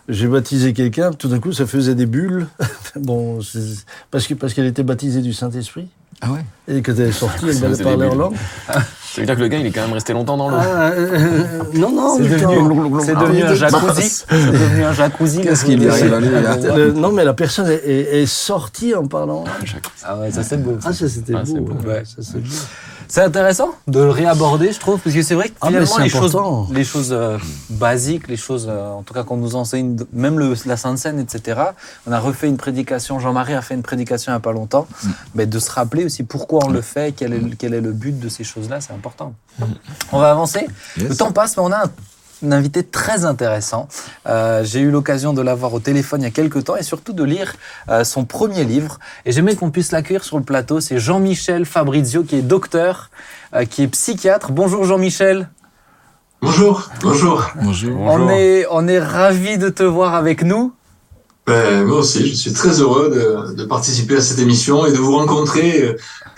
j'ai baptisé quelqu'un, tout d'un coup ça faisait des bulles. (laughs) bon, parce que parce qu'elle était baptisée du Saint-Esprit. Ah ouais Et quand elle est sortie, elle Ça m'avait faisait parlé en langue. Ça veut dire que le gars, il est quand même resté longtemps dans l'eau. Ah, euh, non, non, C'est mais devenu, c'est devenu un jacuzzi. C'est devenu un jacuzzi. Qu'est-ce qu'il Le- non, mais la personne est, est- est sortie en parlant. Ah ouais, ça c'est beau. Ah, ça c'était Ah, beau. beau. ouais. Ouais. Ça, c'est beau. C'est intéressant de le réaborder, je trouve, parce que c'est vrai que Ah, finalement les choses, les choses euh, basiques, les choses, euh, en tout cas qu'on nous enseigne, même le, la Sainte Seine, etc. On a refait une prédication. Jean-Marie a fait une prédication il n'y a pas longtemps, mais de se rappeler aussi pourquoi on le fait, quel est, le- quel est le but de ces choses-là, c'est important. On va avancer. Yes. Le temps passe, mais on a un, un invité très intéressant. Euh, J'ai eu l'occasion de l'avoir au téléphone il y a quelques temps et surtout de lire euh, son premier livre. Et j'aimais qu'on puisse l'accueillir sur le plateau. C'est Jean-Michel Fabrizio, qui est docteur, euh, qui est psychiatre. Bonjour Jean-Michel. Bonjour, bonjour. Bonjour. On est, on est ravis de te voir avec nous. Ben, moi aussi, je suis très heureux de, de participer à cette émission et de vous rencontrer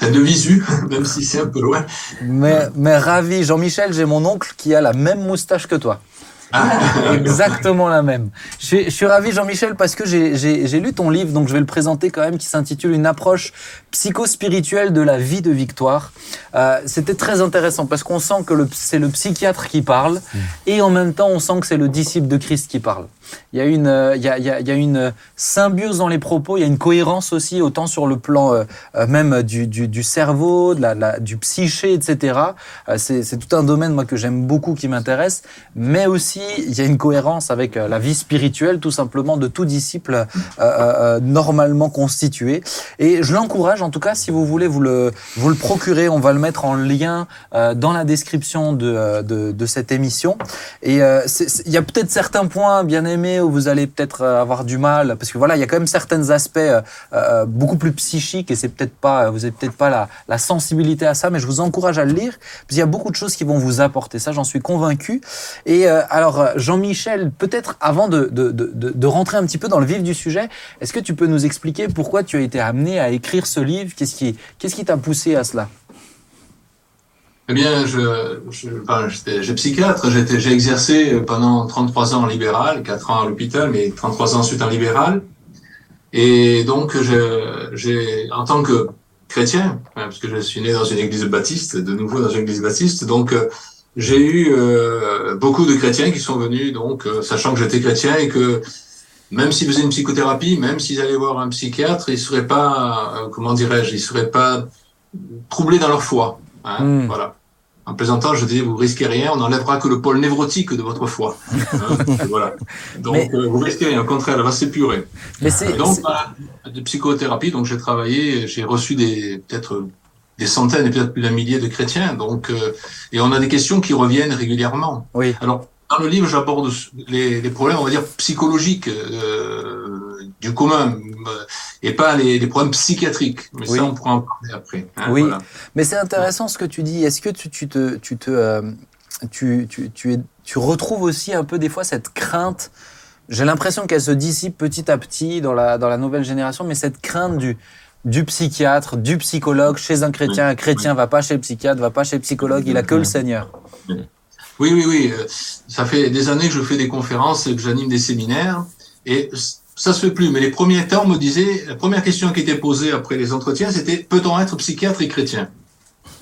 euh, de visu, (laughs) même si c'est un peu loin. Mais, mais ravi. Jean-Michel, j'ai mon oncle qui a la même moustache que toi. (laughs) Exactement la même. Je suis, je suis ravi, Jean-Michel, parce que j'ai- j'ai j'ai lu ton livre, donc je vais le présenter quand même, qui s'intitule Une approche psychospirituelle de la vie de Victoire. Euh, C'était très intéressant parce qu'on sent que le- c'est le psychiatre qui parle et en même temps on sent que c'est le disciple de Christ qui parle. Il y, a une, euh, il, y a, il y a- une symbiose dans les propos, il y a une cohérence aussi, autant sur le plan euh, euh, même du, du, cerveau, de la, du psyché, etc. Euh, c'est tout un domaine moi que j'aime beaucoup, qui m'intéresse, mais aussi il y a une cohérence avec euh, la vie spirituelle, tout simplement, de tout disciple euh, euh, euh, normalement constitué. Et je l'encourage, en tout cas, si vous voulez vous le, vous le procurer, on va le mettre en lien euh, dans la description de, euh, de, de cette émission. Et euh, il y a peut-être certains points bien aimés où vous allez peut-être euh, avoir du mal, parce que voilà, il y a quand même certains aspects euh, euh, beaucoup plus psychiques et c'est peut-être pas, vous avez peut-être pas la, sensibilité à ça, mais je vous encourage à le lire, parce qu'il y a beaucoup de choses qui vont vous apporter. Ça, j'en suis convaincu. Et alors, Jean-Michel, peut-être avant de, de, de- de rentrer un petit peu dans le vif du sujet, est-ce que tu peux nous expliquer pourquoi tu as été amené à écrire ce livre? Qu'est-ce qui qu'est-ce qui t'a poussé à cela? Eh bien, je, je, j'étais- j'ai psychiatre, j'ai exercé pendant 33 ans en libéral, 4 ans à l'hôpital, mais 33 ans ensuite en libéral. Et donc, j'ai, en tant que chrétien, hein, parce que je suis né dans une église baptiste, de nouveau dans une église baptiste, donc euh, j'ai eu euh, beaucoup de chrétiens qui sont venus, donc euh, sachant que j'étais chrétien et que même s'ils faisaient une psychothérapie, même s'ils allaient voir un psychiatre, ils seraient pas, comment dirais-je, ils seraient pas troublés dans leur foi. Hein, Mm. Voilà. En plaisantant, je dis, vous risquez rien, on n'enlèvera que le pôle névrotique de votre foi. Hein, voilà. (laughs) Donc, Mais- euh, vous risquez rien, au contraire, elle va s'épurer. Donc, voilà, de psychothérapie, donc j'ai travaillé, j'ai reçu des, peut-être des centaines et peut-être plus d'un millier de chrétiens, donc, euh, et on a des questions qui reviennent régulièrement. oui. Alors, dans le livre, j'aborde les, les problèmes, on va dire, psychologiques euh, du commun, euh, et pas les, les problèmes psychiatriques. Mais Oui. ça, on pourra en parler après. hein, Oui. voilà. Mais c'est intéressant ce que tu dis. Est-ce que tu, tu te, tu te, euh, tu, tu, tu, es, tu retrouves aussi un peu des fois cette crainte? J'ai l'impression qu'elle se dissipe petit à petit dans la, dans la nouvelle génération, mais cette crainte du, du psychiatre, du psychologue chez un chrétien. Un chrétien va pas chez le psychiatre, va pas chez le psychologue, il a que le Seigneur. Oui, oui, oui. euh, Ça fait des années que je fais des conférences et que j'anime des séminaires. Et ça se fait plus. Mais les premiers temps, on me disait, la première question qui était posée après les entretiens, c'était peut-on être psychiatre et chrétien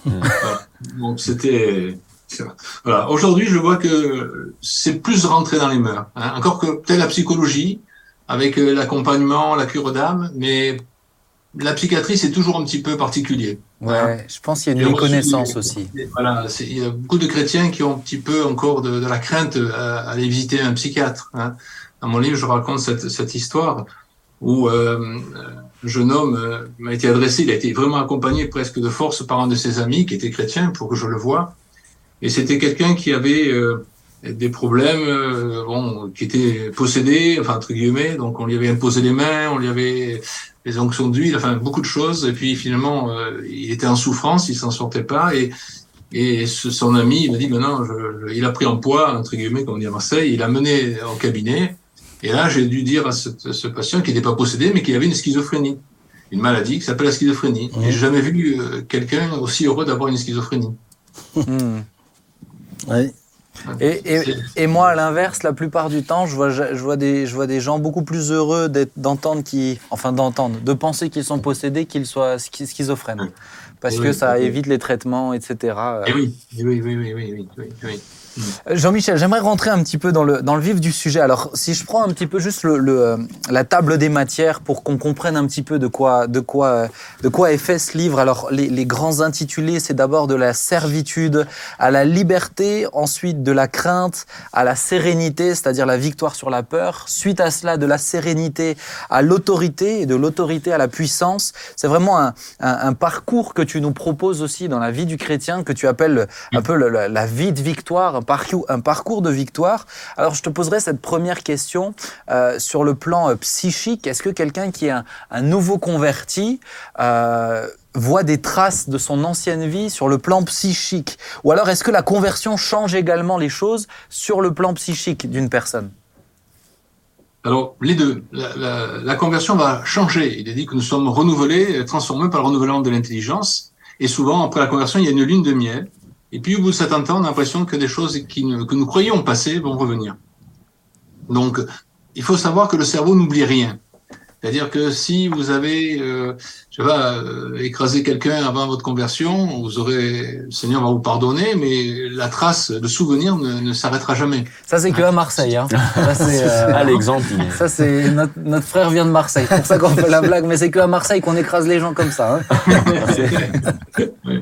Voilà. Donc c'était. Voilà. Aujourd'hui, je vois que c'est plus rentré dans les mœurs. hein. Encore que peut-être la psychologie avec euh, l'accompagnement, la cure d'âme, mais la psychiatrie, c'est toujours un petit peu particulier. Ouais, je pense qu'il y a une reçu méconnaissance aussi. Voilà, il y a beaucoup de chrétiens qui ont un petit peu encore de, de la crainte à, à aller visiter un psychiatre. hein. Dans mon livre, je raconte cette, cette histoire où euh, un jeune homme euh, m'a été adressé, il a été vraiment accompagné presque de force par un de ses amis qui était chrétien pour que je le voie. Et c'était quelqu'un qui avait euh, des problèmes, euh, bon, qui était possédé, enfin entre guillemets, donc on lui avait imposé les mains, on lui avait les onctions d'huile, enfin beaucoup de choses. Et puis finalement, euh, il était en souffrance, il s'en sortait pas. Et, et son ami, il m'a dit, maintenant, il a pris en poids, entre guillemets, comme on dit à Marseille, il l'a mené au cabinet. Et là, j'ai dû dire à ce, ce patient qu'il n'était pas possédé, mais qu'il avait une schizophrénie, une maladie qui s'appelle la schizophrénie. Mhm. Et j'ai jamais vu euh, quelqu'un aussi heureux d'avoir une schizophrénie. Hmm. Ouais. Et, et, C'est- et moi, à l'inverse, la plupart du temps, je vois, je vois, des, je vois des gens beaucoup plus heureux d'entendre qui, enfin d'entendre, de penser qu'ils sont possédés qu'ils soient schi- schizophrènes. Parce Oui, que ça oui. évite les traitements, etc. Et oui, et oui, oui, oui, oui, oui, oui, Euh, Jean-Michel, j'aimerais rentrer un petit peu dans le, dans le vif du sujet. Alors, si je prends un petit peu juste euh, la table des matières pour qu'on comprenne un petit peu de quoi, de quoi, euh, de quoi est fait ce livre. Alors, les, grands intitulés, c'est d'abord de la servitude à la liberté, ensuite de la crainte à la sérénité, c'est-à-dire la victoire sur la peur. Suite à cela, de la sérénité à l'autorité et de l'autorité à la puissance. C'est vraiment un, parcours que tu nous proposes aussi dans la vie du chrétien, que tu appelles le- un peu la, la vie de victoire, un parcours, de victoire. Alors je te poserai cette première question euh, sur le plan euh, psychique. Est-ce que quelqu'un qui est un, nouveau converti euh, voit des traces de son ancienne vie sur le plan psychique? Ou alors est-ce que la conversion change également les choses sur le plan psychique d'une personne? Alors, les deux. La, la, conversion va changer. Il est dit que nous sommes renouvelés, transformés par le renouvellement de l'intelligence. Et souvent, après la conversion, il y a une lune de miel. Et puis, au bout de 70 ans, on a l'impression que des choses qui ne- que nous croyions passées vont revenir. Donc, il faut savoir que le cerveau n'oublie rien. C'est-à-dire que si vous avez, euh, je sais pas, euh, écrasé quelqu'un avant votre conversion, vous aurez, le Seigneur va vous pardonner, mais la trace, le souvenir ne, ne s'arrêtera jamais. Ça c'est que à Marseille. Hein. Ça (laughs) c'est euh, Ah, l'exemple, Ça, c'est notre, notre frère vient de Marseille. C'est pour ça qu'on fait la blague, mais c'est que à Marseille qu'on écrase les gens comme ça. Hein. (laughs)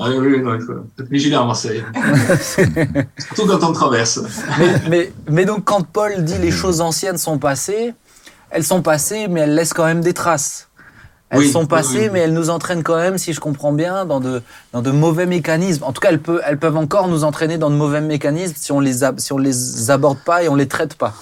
Ah oui, oui, non, il faut être vigilant à Marseille. (laughs) Surtout quand on traverse. Mais, mais, mais donc, quand Paul dit les choses anciennes sont passées, elles sont passées, mais elles laissent quand même des traces. Elles Oui, sont passées, oui. mais elles nous entraînent quand même, si je comprends bien, dans de, dans de mauvais mécanismes. En tout cas, elles, peut, elles peuvent encore nous entraîner dans de mauvais mécanismes si on les, si on les aborde pas et on les traite pas.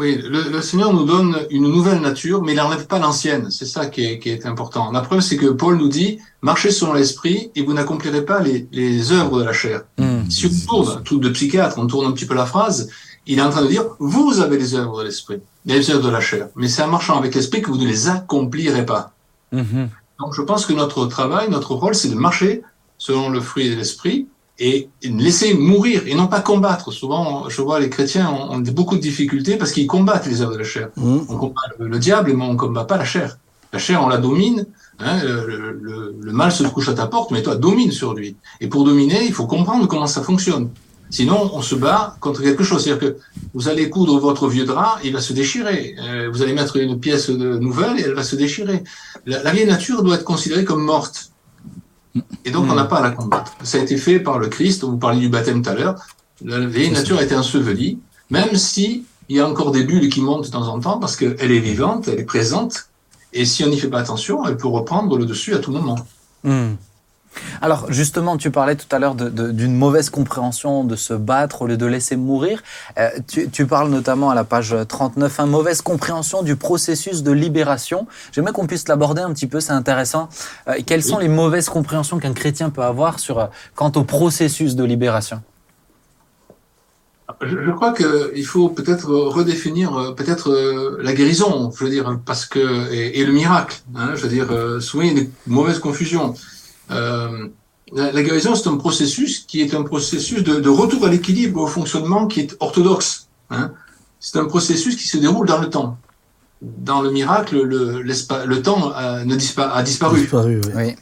Oui, le, le Seigneur nous donne une nouvelle nature, mais il n'enlève pas l'ancienne. C'est ça qui est, qui est important. La preuve, c'est que Paul nous dit, marchez selon l'esprit et vous n'accomplirez pas les, les œuvres de la chair. Hmm. Si on tourne, truc de psychiatre, on tourne un petit peu la phrase, il est en train de dire, vous avez les œuvres de l'esprit, les œuvres de la chair. Mais c'est en marchant avec l'esprit que vous ne les accomplirez pas. Mhm. Donc je pense que notre travail, notre rôle, c'est de marcher selon le fruit de l'esprit et laisser mourir et non pas combattre. Souvent, je vois les chrétiens ont, ont beaucoup de difficultés parce qu'ils combattent les œuvres de la chair. Mhm. On combat le, le diable, mais on combat pas la chair. La chair, on la domine. Hein, le, le- le mal se couche à ta porte, mais toi, domine sur lui. Et pour dominer, il faut comprendre comment ça fonctionne. Sinon, on se bat contre quelque chose. C'est-à-dire que vous allez coudre votre vieux drap, il va se déchirer. Euh, vous allez mettre une pièce de nouvelle et elle va se déchirer. La, la vieille nature doit être considérée comme morte. Et donc, on n'a pas à la combattre. Ça a été fait par le Christ. Vous parliez du baptême tout à l'heure. La vieille nature a été ensevelie, même si il y a encore des bulles qui montent de temps en temps parce qu'elle est vivante, elle est présente. Et si on n'y fait pas attention, elle peut reprendre le dessus à tout moment. Hmm. Alors justement, tu parlais tout à l'heure d'une mauvaise compréhension de se battre au lieu de laisser mourir. Euh, tu, tu parles notamment à la page 39, une mauvaise compréhension du processus de libération. J'aimerais qu'on puisse l'aborder un petit peu, c'est intéressant. Euh, quelles sont les mauvaises compréhensions qu'un chrétien peut avoir sur, euh, quant au processus de libération? Je, je crois qu'il faut peut-être redéfinir peut-être la guérison, je veux dire, parce que et, et le miracle. Hein, je veux dire, souvent il y a des mauvaises confusions. Euh, la, la guérison, c'est un processus qui est un processus de, de retour à l'équilibre, au fonctionnement qui est orthodoxe. Hein. C'est un processus qui se déroule dans le temps. Dans le miracle, le, temps euh, ne dispa- a disparu. Disparu, oui. Oui.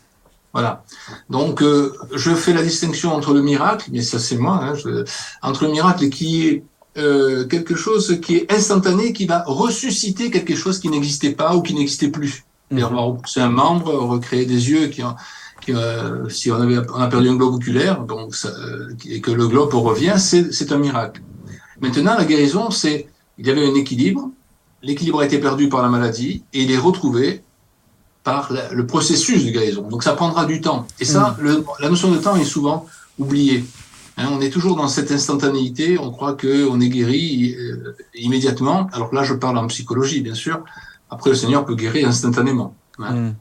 Voilà. Donc, euh, je fais la distinction entre le miracle, mais ça c'est moi, hein, je- entre le miracle qui est euh, quelque chose qui est instantané, qui va ressusciter quelque chose qui n'existait pas ou qui n'existait plus. Mhm. Et on va repousser un membre, recréer des yeux qui, euh, si on, avait, on a perdu un globe oculaire, donc ça, euh, et que le globe revient, c'est un miracle. Maintenant, la guérison, c'est il y avait un équilibre, l'équilibre a été perdu par la maladie et il est retrouvé par la- le processus de guérison. Donc ça prendra du temps. Et ça, le- la notion de temps est souvent oubliée. Hein, on est toujours dans cette instantanéité, on croit qu'on est guéri euh, immédiatement. Alors là, je parle en psychologie, bien sûr. Après, le Seigneur peut guérir instantanément. hein. Mm.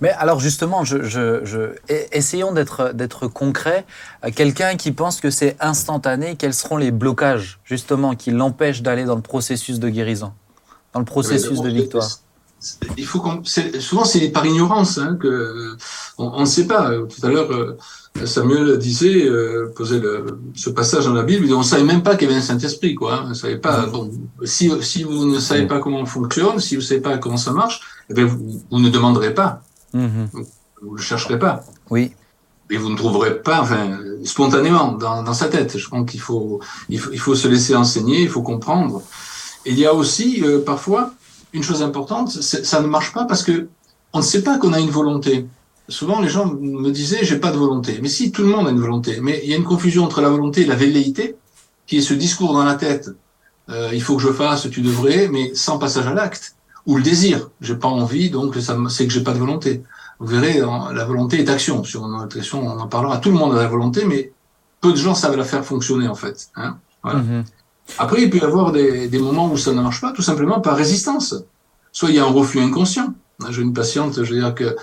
Mais alors justement, je, je, je- essayons d'être concret. Euh, Quelqu'un qui pense que c'est instantané, quels seront les blocages justement qui l'empêchent d'aller dans le processus de guérison, dans le processus de victoire? Il faut souvent c'est par ignorance hein, que on ne sait pas. Tout à l'heure, euh, Samuel disait, euh, posait le, ce passage dans la Bible, on savait même pas qu'il y avait un Saint-Esprit, quoi. hein. On savait pas. Bon, si si vous ne savez pas comment on fonctionne, si vous savez pas comment ça marche, eh bien, vous, vous ne demanderez pas, Mhm. vous le chercherez pas. Oui. et vous ne trouverez pas, enfin, spontanément, dans, dans sa tête. Je crois qu'il faut, il faut, il faut se laisser enseigner, il faut comprendre. Et il y a aussi, euh, parfois, une chose importante, ça ne marche pas parce que on ne sait pas qu'on a une volonté. Souvent, les gens me disaient, j'ai pas de volonté. Mais si, tout le monde a une volonté. Mais il y a une confusion entre la volonté et la velléité, qui est ce discours dans la tête. Euh, il faut que je fasse, tu devrais, mais sans passage à l'acte. Ou le désir. J'ai pas envie, donc ça c'est que j'ai pas de volonté. Vous verrez, la volonté est action. Sur notre action, on en parlera. Tout le monde a la volonté, mais peu de gens savent la faire fonctionner, en fait. Hein Voilà. Mhm. Après, il peut y avoir des, des moments où ça ne marche pas, tout simplement par résistance. Soit il y a un refus inconscient. J'ai une patiente, je veux dire que,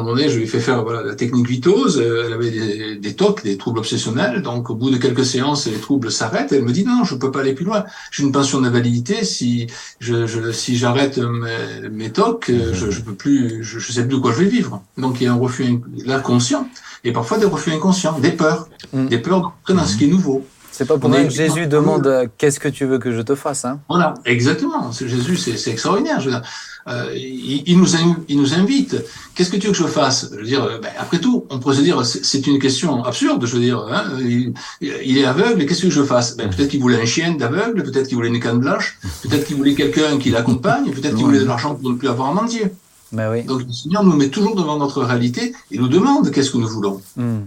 un moment donné, je lui ai fait faire voilà, la technique vitose. euh, Elle avait des, des TOC, des troubles obsessionnels. Donc, au bout de quelques séances, les troubles s'arrêtent. Elle me dit non, je peux pas aller plus loin. J'ai une pension d'invalidité. Si je, je si j'arrête mes, mes TOC, euh, je, je peux plus, je, je sais plus de quoi je vais vivre. Donc, il y a un refus inc- l'inconscient et parfois des refus inconscients, des peurs, Mm. des peurs d'entrer dans ce qui est nouveau. C'est pas pour rien que Jésus demande euh, qu'est-ce que tu veux que je te fasse. Hein? Voilà, exactement. Jésus, c'est c'est extraordinaire. Je veux dire, euh, il, il nous in- il nous invite. Qu'est-ce que tu veux que je fasse? Je veux dire, euh, ben, après tout, on pourrait se dire, c'est une question absurde. Je veux dire, hein, il, il est aveugle, et qu'est-ce que je fasse? Ben, Peut-être qu'il voulait un chien d'aveugle, peut-être qu'il voulait une canne blanche, peut-être qu'il voulait quelqu'un qui l'accompagne, peut-être qu'il voulait de l'argent pour ne plus avoir à mendier. Mais oui. Donc le Seigneur nous met toujours devant notre réalité et nous demande qu'est-ce que nous voulons. Mm.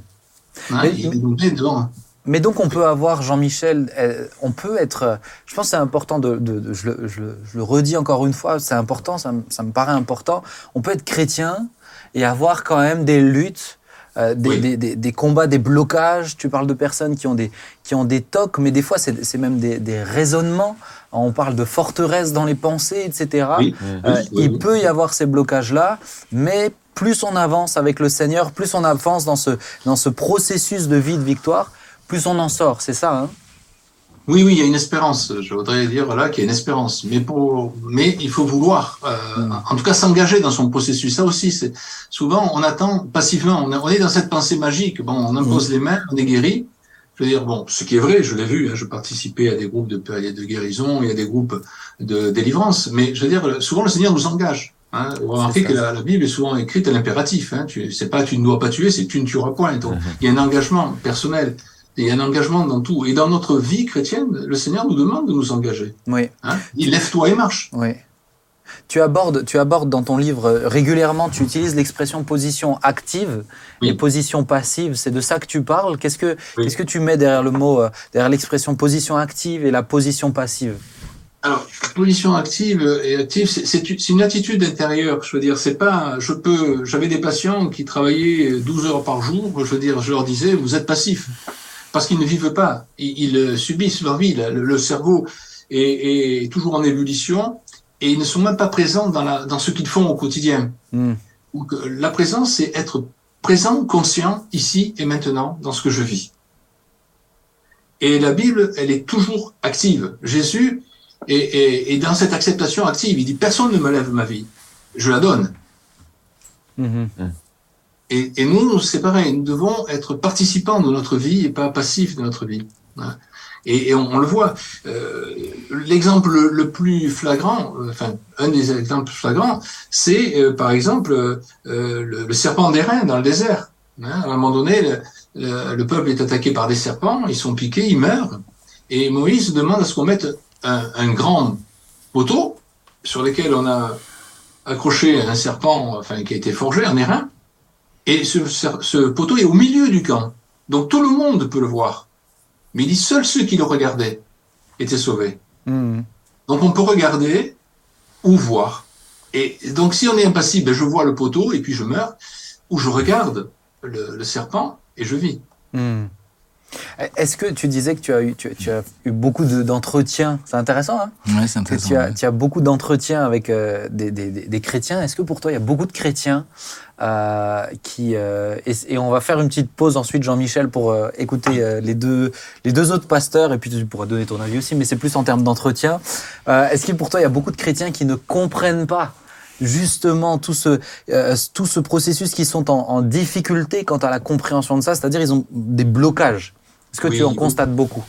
Hein, il nous met devant. Mais donc on peut avoir, Jean-Michel, euh, on peut être, euh, je pense que c'est important de, de- de- je, le, je le- je le redis encore une fois, c'est important, ça, me- ça me paraît important, on peut être chrétien et avoir quand même des luttes, euh, des, Oui. des, des- des combats, des blocages, tu parles de personnes qui ont des, qui ont des tocs, mais des fois c'est c'est même des, des raisonnements, on parle de forteresses dans les pensées, etc. Oui. Euh, Oui, il peut y avoir ces blocages-là, mais plus on avance avec le Seigneur, plus on avance dans ce, dans ce processus de vie de victoire, plus on en sort, c'est ça hein? Oui, oui, il y a une espérance. Je voudrais dire là qu'il y a une espérance. Mais pour, mais il faut vouloir, euh, Mm. en tout cas, s'engager dans son processus. Ça aussi, c'est souvent on attend passivement. On est, on est dans cette pensée magique. Bon, on impose les mains, on est guéri. Je veux dire, bon, ce qui est vrai, je l'ai vu. hein, je participais à des groupes de, de guérison, il y a des groupes de délivrance. Mais je veux dire, souvent le Seigneur nous engage. Hein. Vous remarquez que la, la Bible est souvent écrite à l'impératif. Hein. Tu, c'est pas tu ne dois pas tuer, c'est tu ne tueras point. Donc, il y a un engagement personnel. Il y a un engagement dans tout. Et dans notre vie chrétienne, le Seigneur nous demande de nous engager. Oui, Hein? Il lève-toi et marche. oui. Tu abordes, tu abordes dans ton livre euh, régulièrement, tu utilises l'expression position active Oui. et position passive. C'est de ça que tu parles. Qu'est-ce que, Oui. qu'est-ce que tu mets derrière le mot, euh, derrière l'expression position active et la position passive? Alors, position active et active, c'est une attitude intérieure. Je veux dire, c'est pas, je peux, j'avais des patients qui travaillaient 12 heures par jour. Je veux dire, je leur disais, vous êtes passif. Parce qu'ils ne vivent pas. Ils, ils, euh, subissent leur vie. Le, le cerveau est, est toujours en ébullition et ils ne sont même pas présents dans, la, dans ce qu'ils font au quotidien. Hmm. La présence, c'est être présent, conscient, ici et maintenant, dans ce que je vis. Et la Bible, elle est toujours active. Jésus est, est, est dans cette acceptation active. Il dit, personne ne me lève ma vie. Je la donne. Mhm. Et, et nous, c'est pareil, nous devons être participants de notre vie et pas passifs de notre vie. Hein. Et, et on, le voit. Euh, L'exemple le, plus flagrant, euh, enfin un des exemples flagrants, c'est euh, par exemple euh, le, le serpent d'airain dans le désert. Hein. À un moment donné, le, le, le peuple est attaqué par des serpents, ils sont piqués, ils meurent. Et Moïse demande à ce qu'on mette un, un grand poteau sur lequel on a accroché un serpent, enfin qui a été forgé, un airain, et ce, ce poteau est au milieu du camp. Donc tout le monde peut le voir. Mais il dit seuls ceux qui le regardaient étaient sauvés. Hmm. Donc on peut regarder ou voir. Et donc si on est impassible, ben, je vois le poteau et puis je meurs, ou je regarde le, le serpent et je vis. Hmm. Est-ce que tu disais que tu as eu, tu, tu as eu beaucoup de- d'entretiens? C'est intéressant, hein Ouais, c'est intéressant. tu, as, ouais. tu as beaucoup d'entretiens avec euh, des, des- chrétiens. Est-ce que pour toi, il y a beaucoup de chrétiens euh, qui... euh, et, et on va faire une petite pause ensuite, Jean-Michel, pour écouter les, deux, les deux autres pasteurs, et puis tu pourras donner ton avis aussi, mais c'est plus en termes d'entretien. Est-ce que pour toi, il y a beaucoup de chrétiens qui ne comprennent pas justement tout ce, euh, tout ce processus qui sont en, en difficulté quant à la compréhension de ça, c'est-à-dire ils ont des blocages Est-ce que Oui, tu en oui. constates beaucoup?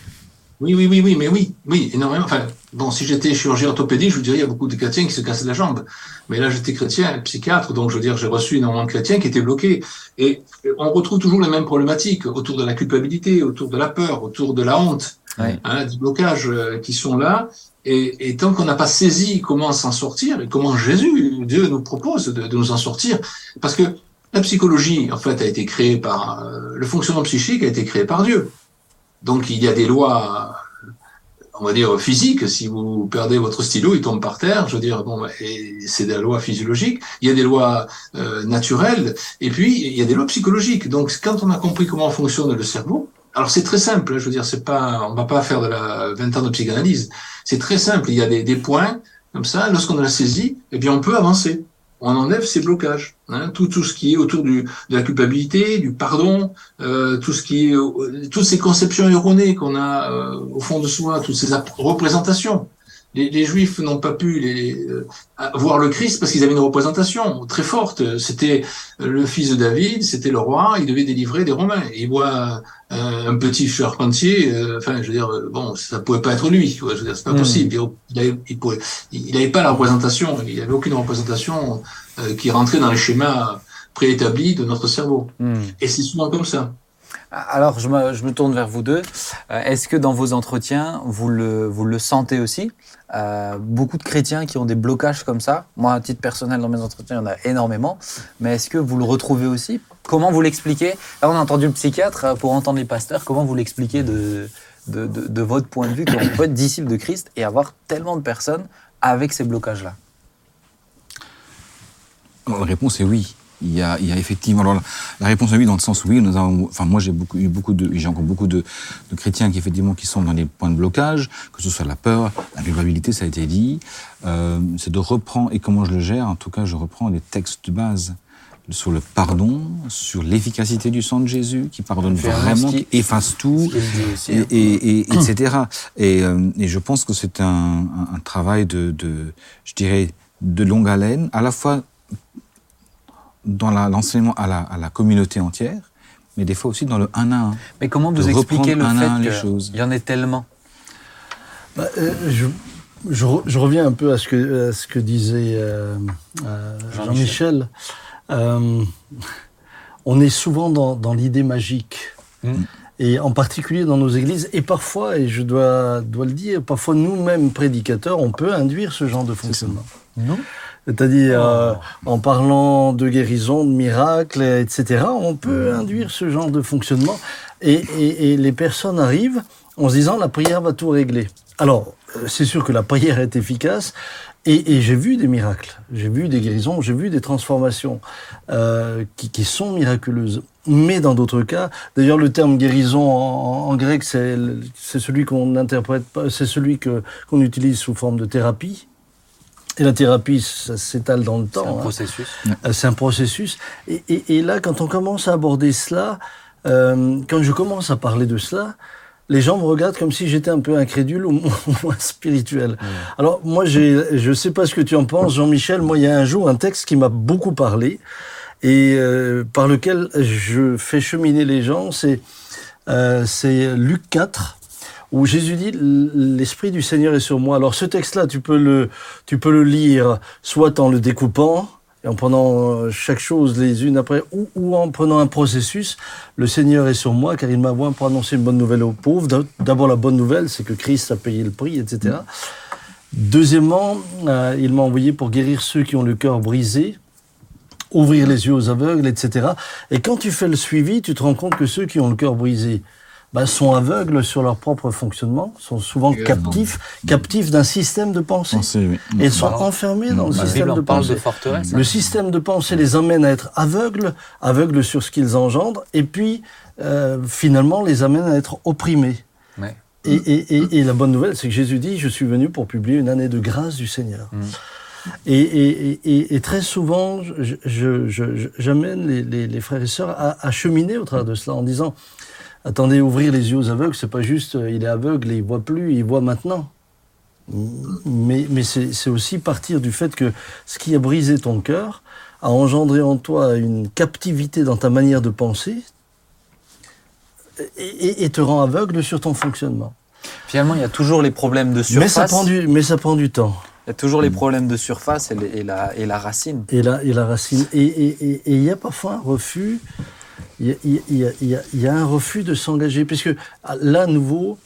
Oui, oui, oui, oui, mais oui, oui, énormément. Enfin, bon, si j'étais chirurgien orthopédique, je vous dirais, il y a beaucoup de chrétiens qui se cassaient la jambe. Mais là, j'étais chrétien, psychiatre, donc je veux dire, j'ai reçu énormément de chrétiens qui étaient bloqués. Et on retrouve toujours les mêmes problématiques autour de la culpabilité, autour de la peur, autour de la honte, hein, des blocages euh, qui sont là. Et, et tant qu'on n'a pas saisi comment s'en sortir et comment Jésus, Dieu nous propose de, de nous en sortir, parce que la psychologie, en fait, a été créée par euh, le fonctionnement psychique a été créé par Dieu. Donc il y a des lois, on va dire physiques. Si vous perdez votre stylo, il tombe par terre. Je veux dire, bon, c'est des lois physiologiques. Il y a des lois euh, naturelles, et puis il y a des lois psychologiques. Donc quand on a compris comment fonctionne le cerveau, alors c'est très simple. hein, Je veux dire, c'est pas, on va pas faire de la 20 ans de psychanalyse. C'est très simple. Il y a des, des points comme ça. Lorsqu'on a saisi, eh bien, on peut avancer. On enlève ces blocages. Hein, tout, tout ce qui est autour du, de la culpabilité, du pardon, euh, tout ce qui est, toutes ces conceptions erronées qu'on a euh, au fond de soi, toutes ces représentations. Les, les Juifs n'ont pas pu les, euh, voir le Christ parce qu'ils avaient une représentation très forte. C'était le fils de David, c'était le roi, il devait délivrer des Romains. Et il voit euh, un petit charpentier, euh, enfin, je veux dire, bon, ça pouvait pas être lui, quoi, je veux dire, c'est pas Mhm. possible. Il, avait, il, pouvait- il avait pas la représentation, il avait aucune représentation qui rentrait dans les schémas préétablis de notre cerveau. Hmm. Et c'est souvent comme ça. Alors, je me, je me tourne vers vous deux. Est-ce que dans vos entretiens, vous le, vous le sentez aussi? Euh, Beaucoup de chrétiens qui ont des blocages comme ça. Moi, à titre personnel, dans mes entretiens, il y en a énormément. Mais est-ce que vous le retrouvez aussi? Comment vous l'expliquez? Là, on a entendu le psychiatre euh, pour entendre les pasteurs. Comment vous l'expliquez de, de, votre point de vue qu'on peut être disciple de Christ et avoir tellement de personnes avec ces blocages-là? La réponse est oui. Il y a, il y a effectivement. Alors, la, réponse est oui dans le sens où oui, nous avons. Enfin, moi, j'ai beaucoup, eu beaucoup de, j'ai encore beaucoup de, de chrétiens qui effectivement qui sont dans des points de blocage, que ce soit la peur, la culpabilité, ça a été dit. Euh, c'est de reprendre et comment je le gère. En tout cas, je reprends des textes de base sur le pardon, sur l'efficacité du sang de Jésus qui pardonne vraiment, qui- efface tout et, hein. et, et- etc. Et, euh, et je pense que c'est un, un, un travail de, de, je dirais, de longue haleine, à la fois dans l'enseignement à la, à la communauté entière, mais des fois aussi dans le un à un. Mais comment vous expliquez le fait les choses. qu'il y en ait tellement? Bah, euh, je, je, re- je reviens un peu à ce que, à ce que disait euh, euh, Jean-Michel. Euh, on est souvent dans, dans l'idée magique. Mm. Et en particulier dans nos églises, et parfois, et je dois, dois le dire, parfois nous-mêmes prédicateurs, on peut induire ce genre de fonctionnement. Non C'est-à-dire, euh, Oh. en parlant de guérison, de miracles, etc., on peut Mm. induire ce genre de fonctionnement. Et, et- et les personnes arrivent en se disant, la prière va tout régler. Alors, euh, c'est sûr que la prière est efficace, et, et j'ai vu des miracles, j'ai vu des guérisons, j'ai vu des transformations euh, qui, qui sont miraculeuses. Mais dans d'autres cas, d'ailleurs le terme guérison en, en grec, c'est celui qu'on interprète pas, c'est celui que qu'on utilise sous forme de thérapie. Et la thérapie, ça s'étale dans le C'est un temps. hein. processus. Euh, C'est un processus. Et, et- et là, quand on commence à aborder cela, euh, quand je commence à parler de cela, les gens me regardent comme si j'étais un peu incrédule ou (laughs) moins- spirituel. Alors moi, je sais pas ce que tu en penses, Jean-Michel. Moi, il y a un jour un texte qui m'a beaucoup parlé et euh, par lequel je fais cheminer les gens. C'est euh, c'est Luc 4 où Jésus dit l'esprit du Seigneur est sur moi. Alors ce texte-là, tu peux le tu peux le lire soit en le découpant en prenant euh, chaque chose les unes après, ou, ou en prenant un processus, le Seigneur est sur moi car il m'a envoyé pour annoncer une bonne nouvelle aux pauvres. D'abord la bonne nouvelle, c'est que Christ a payé le prix, etc. Deuxièmement, euh, il m'a envoyé pour guérir ceux qui ont le cœur brisé, ouvrir les yeux aux aveugles, etc. Et quand tu fais le suivi, tu te rends compte que ceux qui ont le cœur brisé bah, sont aveugles sur leur propre fonctionnement, sont souvent captifs, captifs d'un système de pensée. Pensez, oui. Et ils sont enfermés dans le La système de pensée. de forteresse. Le système de pensée les emmène à être aveugles, aveugles sur ce qu'ils engendrent, et puis euh, finalement les amène à être opprimés. Ouais. Et, et- et- et la bonne nouvelle, c'est que Jésus dit, je suis venu pour publier une année de grâce du Seigneur. Mm. Et, et- et- et très souvent, je- je- je- je- j'amène les, les- les frères et sœurs à, à cheminer au travers de cela en disant, attendez, ouvrir les yeux aux aveugles, c'est pas juste, euh, il est aveugle et il voit plus, il voit maintenant. Mais, mais c'est aussi partir du fait que ce qui a brisé ton cœur a engendré en toi une captivité dans ta manière de penser et, et- et te rend aveugle sur ton fonctionnement. Finalement, il y a toujours les problèmes de surface. Mais ça, prend du, mais ça prend du temps. Il y a toujours les problèmes de surface et, les- et la, racine. Et la, et la racine. Et et- et- et il y a parfois un refus. Il y a, y y y un refus de s'engager. Puisque là, à nouveau,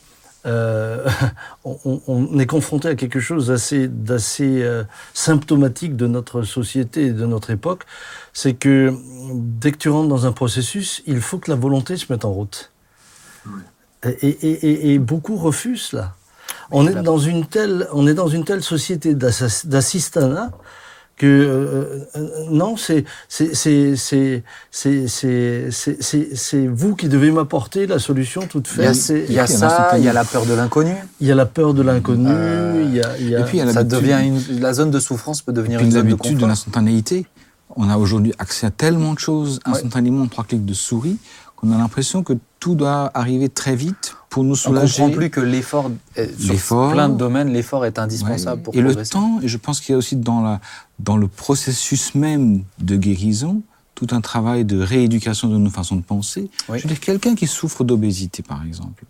euh, (laughs) on, est confronté à quelque chose d'assez euh, symptomatique de notre société et de notre époque. C'est que dès que tu rentres dans un processus, il faut que la volonté se mette en route. Et, et- et- et beaucoup refusent cela. On est dans une telle, on est dans une telle société d'assistanat que euh, euh, non, c'est c'est c'est c'est c'est c'est c'est- c'est- c'est vous qui devez m'apporter la solution toute Il y a, faite. il y a il y a ça, il y a la peur de l'inconnu. Il y a la peur de l'inconnu, Euh, Et puis, il y a Ça devient une, la zone de souffrance peut devenir Puis une zone de l'habitude de l'instantanéité. On a aujourd'hui accès à tellement de choses instantanément en trois clics de souris qu'on a l'impression que tout doit arriver très vite pour nous On soulager. comprend plus que l'effort, sur plein de domaines, l'effort est Ouais. indispensable pour Et le progresser. temps, et je pense qu'il y a aussi dans, la, dans le processus même de guérison, tout un travail de rééducation de nos façons de penser. Oui. Je veux dire, quelqu'un qui souffre d'obésité, par exemple,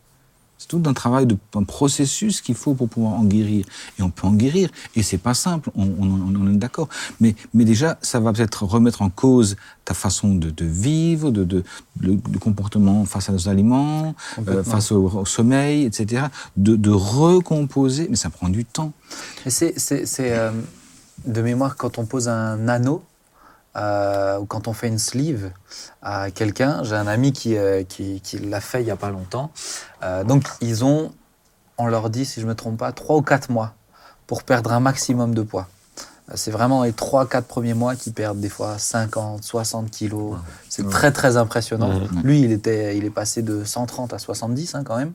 c'est tout un travail, de, un processus qu'il faut pour pouvoir en guérir. Et on peut en guérir, et c'est pas simple, on, on- on est d'accord. Mais, mais déjà, ça va peut-être remettre en cause ta façon de, de vivre, de, de, le, comportement face à nos aliments, euh, face au, au sommeil, etc. De, de recomposer, mais ça prend du temps. C'est, euh, de mémoire quand on pose un anneau euh, ou quand on fait une sleeve à quelqu'un. J'ai un ami qui, euh, qui, qui l'a fait il y a pas longtemps. Euh, donc ils ont, on leur dit, si je me trompe pas, trois ou quatre mois pour perdre un maximum de poids. C'est vraiment les 3-4 premiers mois qui perdent des fois 50, 60 kilos. C'est très très impressionnant. Lui, il, était, il est passé de 130 à 70 hein, quand même.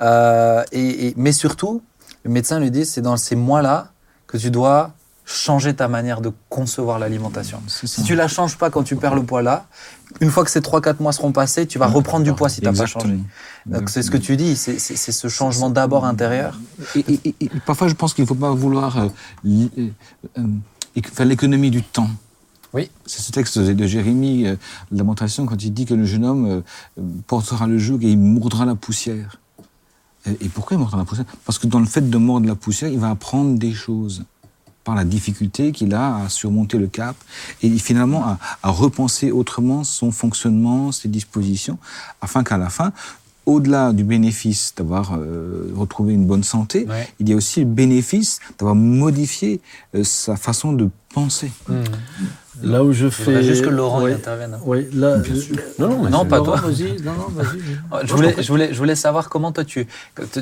Euh, et, et- mais surtout, le médecin lui dit, c'est dans ces mois-là que tu dois changer ta manière de concevoir l'alimentation. Si tu la changes pas quand tu perds le poids là, une fois que ces 3-4 mois seront passés, tu vas reprendre du poids si tu n'as pas changé. Donc c'est ce que tu dis, c'est ce changement d'abord intérieur. Et, et- et- et parfois, je pense qu'il ne faut pas vouloir euh, euh, faire l'économie du temps. Oui. C'est ce texte de, Jérémie, euh, Lamentation, quand il dit que le jeune homme euh, portera le joug et il mordra la poussière. Et pourquoi il mordra la poussière? Parce que dans le fait de mordre la poussière, il va apprendre des choses par la difficulté qu'il a à surmonter le cap et finalement à, à repenser autrement son fonctionnement, ses dispositions, afin qu'à la fin, au-delà du bénéfice d'avoir euh, retrouvé une bonne santé, Ouais. il y a aussi le bénéfice d'avoir modifié euh, sa façon de penser. Là où je fais. juste que Laurent Ouais. intervienne. Oui, là. Non, non, Non, pas Laurent, toi. Vas-y, non, non, vas-y. (laughs) Je voulais, je, voulais, je voulais savoir comment toi tu,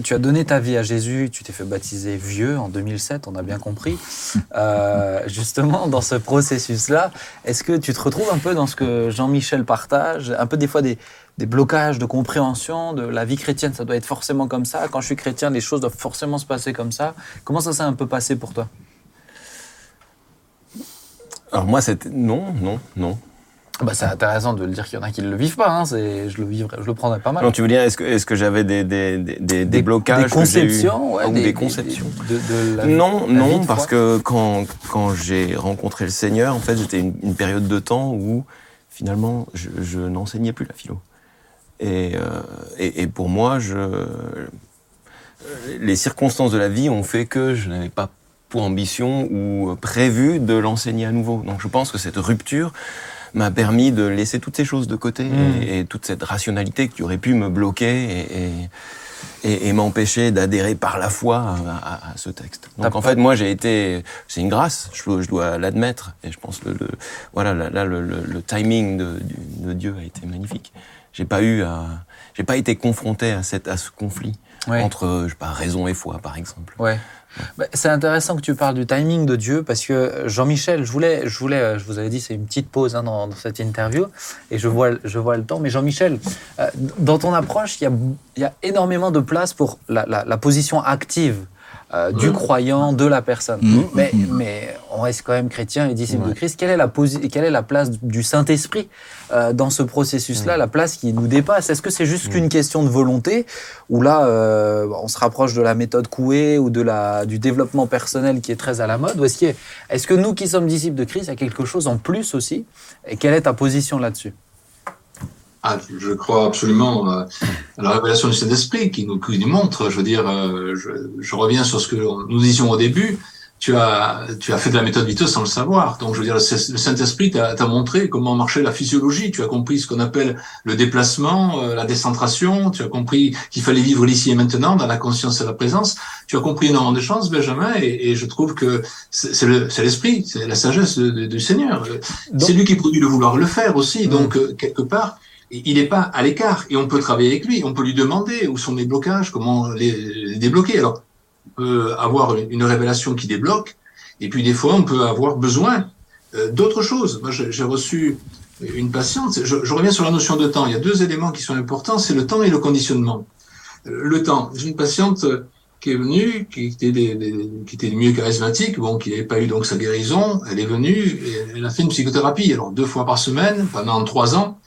tu as donné ta vie à Jésus, tu t'es fait baptiser vieux en 2007, on a bien compris. (laughs) Euh, justement, dans ce processus-là, est-ce que tu te retrouves un peu dans ce que Jean-Michel partage, un peu des fois des, des blocages de compréhension de la vie chrétienne, ça doit être forcément comme ça. Quand je suis chrétien, les choses doivent forcément se passer comme ça. Comment ça s'est un peu passé pour toi? Alors moi, c'était non, non, non. bah, C'est intéressant de le dire qu'il y en a qui ne le vivent pas. Hein, c'est- je, le vivrais, je le prendrais pas mal. Non, tu veux dire, est-ce que, est-ce que j'avais des, des, des, des, des blocages des que j'ai eus conceptions, ouais, Ou des, conceptions de, de la- Non, la non, parce que quand, quand j'ai rencontré le Seigneur, en fait, j'étais une, une période de temps où finalement, je, je n'enseignais plus la philo. Et, euh, et, et pour moi, je, les circonstances de la vie ont fait que je n'avais pas pour ambition ou prévu de l'enseigner à nouveau. Donc je pense que cette rupture m'a permis de laisser toutes ces choses de côté Mm. et, et toute cette rationalité qui aurait pu me bloquer et, et, et- et m'empêcher d'adhérer par la foi à, à- à ce texte. Donc en fait, moi j'ai été, c'est une grâce, je, dois- je dois l'admettre. Et je pense le, le voilà là, là, le, le- le timing de, Dieu a été magnifique. J'ai pas eu j'ai pas été confronté à cette à ce conflit Ouais. entre je sais pas raison et foi par exemple. Ouais. Bah, c'est intéressant que tu parles du timing de Dieu parce que Jean-Michel, je voulais, je voulais, euh, je vous avais dit, c'est une petite pause hein, dans, cette interview et je vois, je vois le temps. Mais Jean-Michel, euh, dans ton approche, il y a, énormément de place pour la position active euh, du croyant, de la personne. Mhm. Mais, mais on reste quand même chrétien et disciple de Christ. Quelle est la, posi- quelle est la place du Saint-Esprit euh, dans ce processus-là, la place qui nous dépasse. Est-ce que c'est juste qu'une question de volonté? Ou là, euh, on se rapproche de la méthode Coué ou de la, du développement personnel qui est très à la mode? Ou est-ce que nous qui sommes disciples de Christ, il y a quelque chose en plus aussi? Et quelle est ta position là-dessus? Ah, je crois absolument euh, à la révélation du Saint-Esprit qui nous, qui nous montre. Je veux dire, euh, je, je reviens sur ce que nous disions au début. Tu as, tu as fait de la méthode Vitos sans le savoir. Donc, je veux dire, le Saint-Esprit t'a t'a montré comment marchait la physiologie. Tu as compris ce qu'on appelle le déplacement, euh, la décentration. Tu as compris qu'il fallait vivre l'ici et maintenant dans la conscience et la présence. Tu as compris énormément de choses, Benjamin, et, et je trouve que c'est c'est le- c'est l'esprit, c'est la sagesse de- de- du Seigneur. C'est lui qui produit le vouloir le faire aussi. Mm. Donc, euh, quelque part, il n'est pas à l'écart et on peut travailler avec lui, on peut lui demander où sont les blocages, comment les, débloquer. Alors, on peut avoir une révélation qui débloque et puis des fois on peut avoir besoin euh, d'autres choses. Moi, j'ai reçu une patiente, je, reviens sur la notion de temps. Il y a deux éléments qui sont importants, c'est le temps et le conditionnement. Euh, Le temps, j'ai une patiente euh, qui est venue, qui était, des, des- qui mieux charismatique, bon, qui n'avait pas eu donc sa guérison. Elle est venue, et elle a fait une psychothérapie, alors deux fois par semaine pendant trois ans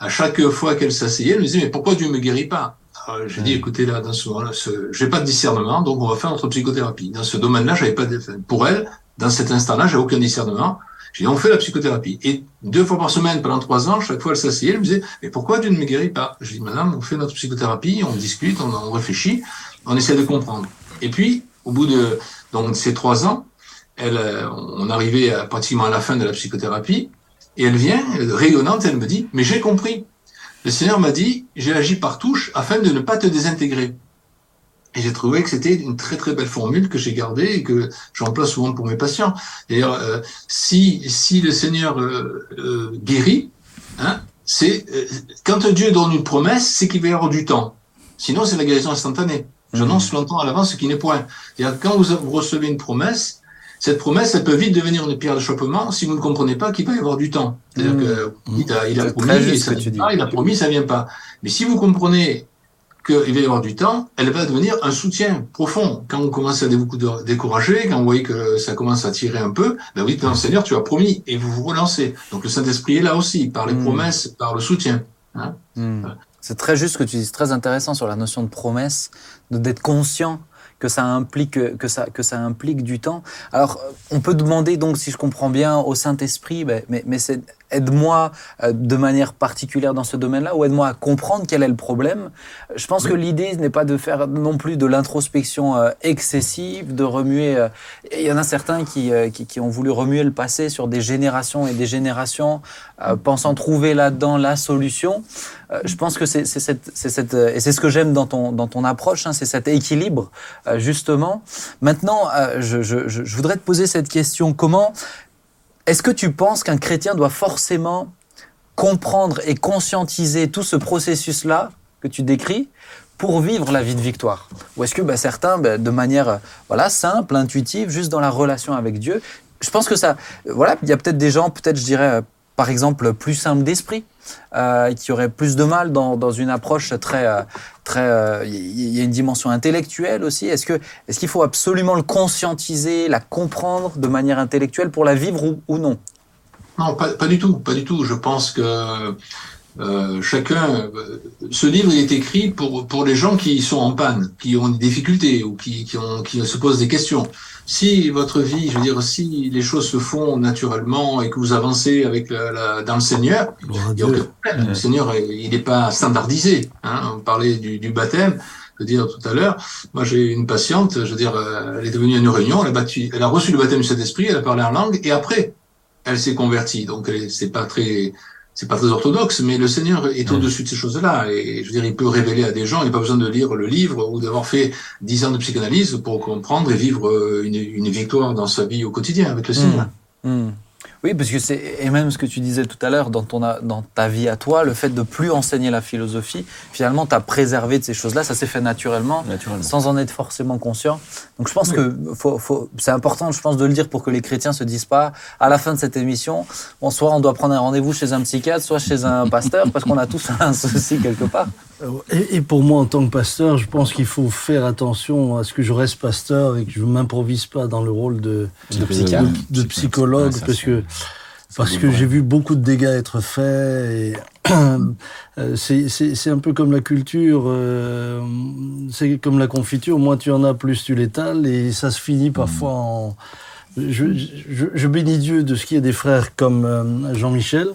à chaque fois qu'elle s'asseyait, elle me disait, mais pourquoi Dieu me guérit pas? Alors, J'ai dit, écoutez, là, dans ce moment-là, ce... j'ai pas de discernement, donc on va faire notre psychothérapie. Dans ce domaine-là, j'avais pas de... pour elle, dans cet instant-là, j'ai aucun discernement. J'ai dit, on fait la psychothérapie. Et deux fois par semaine, pendant trois ans, chaque fois elle s'asseyait, elle me disait, mais pourquoi Dieu ne me guérit pas? J'ai dit, madame, on fait notre psychothérapie, on discute, on, on réfléchit, on essaie de comprendre. Et puis, au bout de donc, ces trois ans, elle, euh, on arrivait à, pratiquement à la fin de la psychothérapie, et elle vient, rayonnante, elle me dit, mais j'ai compris. Le Seigneur m'a dit, j'ai agi par touche afin de ne pas te désintégrer. Et j'ai trouvé que c'était une très très belle formule que j'ai gardée et que j'emploie souvent pour mes patients. D'ailleurs, euh, si si le Seigneur euh, euh, guérit, hein, c'est quand Dieu donne une promesse, c'est qu'il va y avoir du temps. Sinon, c'est la guérison instantanée. J'annonce longtemps à l'avance ce qui n'est point. C'est-à-dire quand vous recevez une promesse, cette promesse, elle peut vite devenir une pierre d'achoppement si vous ne comprenez pas qu'il va y avoir du temps. C'est-à-dire Mmh. il a, il a C'est promis, et ça vient dis. pas, il a promis, ça vient pas. Mais si vous comprenez qu'il va y avoir du temps, elle va devenir un soutien profond. Quand on commence à vous décourager, quand vous voyez que ça commence à tirer un peu, ben oui, non, Seigneur, tu as promis, et vous vous relancez. Donc le Saint-Esprit est là aussi, par les Mm. promesses, par le soutien. Hein Hmm. C'est très juste ce que tu dis, c'est très intéressant sur la notion de promesse, d'être conscient que ça implique que ça que ça implique du temps. Alors on peut demander donc si je comprends bien au Saint-Esprit ben, mais mais c'est aide-moi euh, de manière particulière dans ce domaine-là ou aide-moi à comprendre quel est le problème. Je pense Oui. que l'idée n'est pas de faire non plus de l'introspection euh, excessive, de remuer euh, il y en a certains qui, qui qui ont voulu remuer le passé sur des générations et des générations euh, pensant trouver là-dedans la solution. Je pense que c'est c'est cette, c'est cette, et c'est ce que j'aime dans ton, dans ton approche, hein, c'est cet équilibre, justement. Maintenant, je, je je voudrais te poser cette question. Comment est-ce que tu penses qu'un chrétien doit forcément comprendre et conscientiser tout ce processus-là que tu décris pour vivre la vie de victoire? Ou est-ce que bah, certains, bah, de manière voilà, simple, intuitive, juste dans la relation avec Dieu, je pense que ça, voilà, il y a peut-être des gens, peut-être je dirais, par exemple, plus simples d'esprit, euh, qui auraient plus de mal dans, dans une approche très, euh, très, euh, il y a une dimension intellectuelle aussi. Est-ce que, est-ce qu'il faut absolument le conscientiser, la comprendre de manière intellectuelle pour la vivre ou, ou non? Non, pas, pas du tout, pas du tout. Je pense que euh, chacun, euh, ce livre il est écrit pour pour les gens qui sont en panne, qui ont des difficultés ou qui qui, ont, qui se posent des questions. Si votre vie, je veux dire, si les choses se font naturellement et que vous avancez avec la, la- dans le Seigneur, il y a aucun problème. Le Seigneur, il n'est pas standardisé. Hein. On parlait du, du baptême. le dire tout à l'heure. Moi, j'ai une patiente, je veux dire, euh, elle est devenue à une réunion, elle a, battu, elle a reçu le baptême du Saint-Esprit, elle a parlé en langue, et après, elle s'est convertie. Donc, c'est pas très, c'est pas très orthodoxe, mais le Seigneur est au-dessus de ces choses-là. Et je veux dire, il peut révéler à des gens, il n'a pas besoin de lire le livre ou d'avoir fait dix ans de psychanalyse pour comprendre et vivre euh, une, une victoire dans sa vie au quotidien avec le Seigneur. Hmm. Oui, parce que c'est et même ce que tu disais tout à l'heure dans ton dans ta vie à toi, le fait de plus enseigner la philosophie, finalement, tu as préservé de ces choses-là, ça s'est fait naturellement, Naturellement. sans en être forcément conscient. Donc je pense que faut, faut, c'est important, je pense, de le dire pour que les chrétiens se disent pas à la fin de cette émission, bon, soit on doit prendre un rendez-vous chez un psychiatre, soit chez un pasteur, parce qu'on a tous (laughs) un souci quelque part. Euh, Et, et pour moi, en tant que pasteur, je pense qu'il faut faire attention à ce que je reste pasteur et que je ne m'improvise pas dans le rôle de, De de, de psychologue, parce que parce que j'ai vu beaucoup de dégâts être faits. (clears throat) Euh, c'est un peu comme la culture, euh, c'est comme la confiture. Moins tu en as, plus tu l'étales, et ça se finit parfois en. Je, je, je bénis Dieu de ce qu'il y a des frères comme euh, Jean-Michel,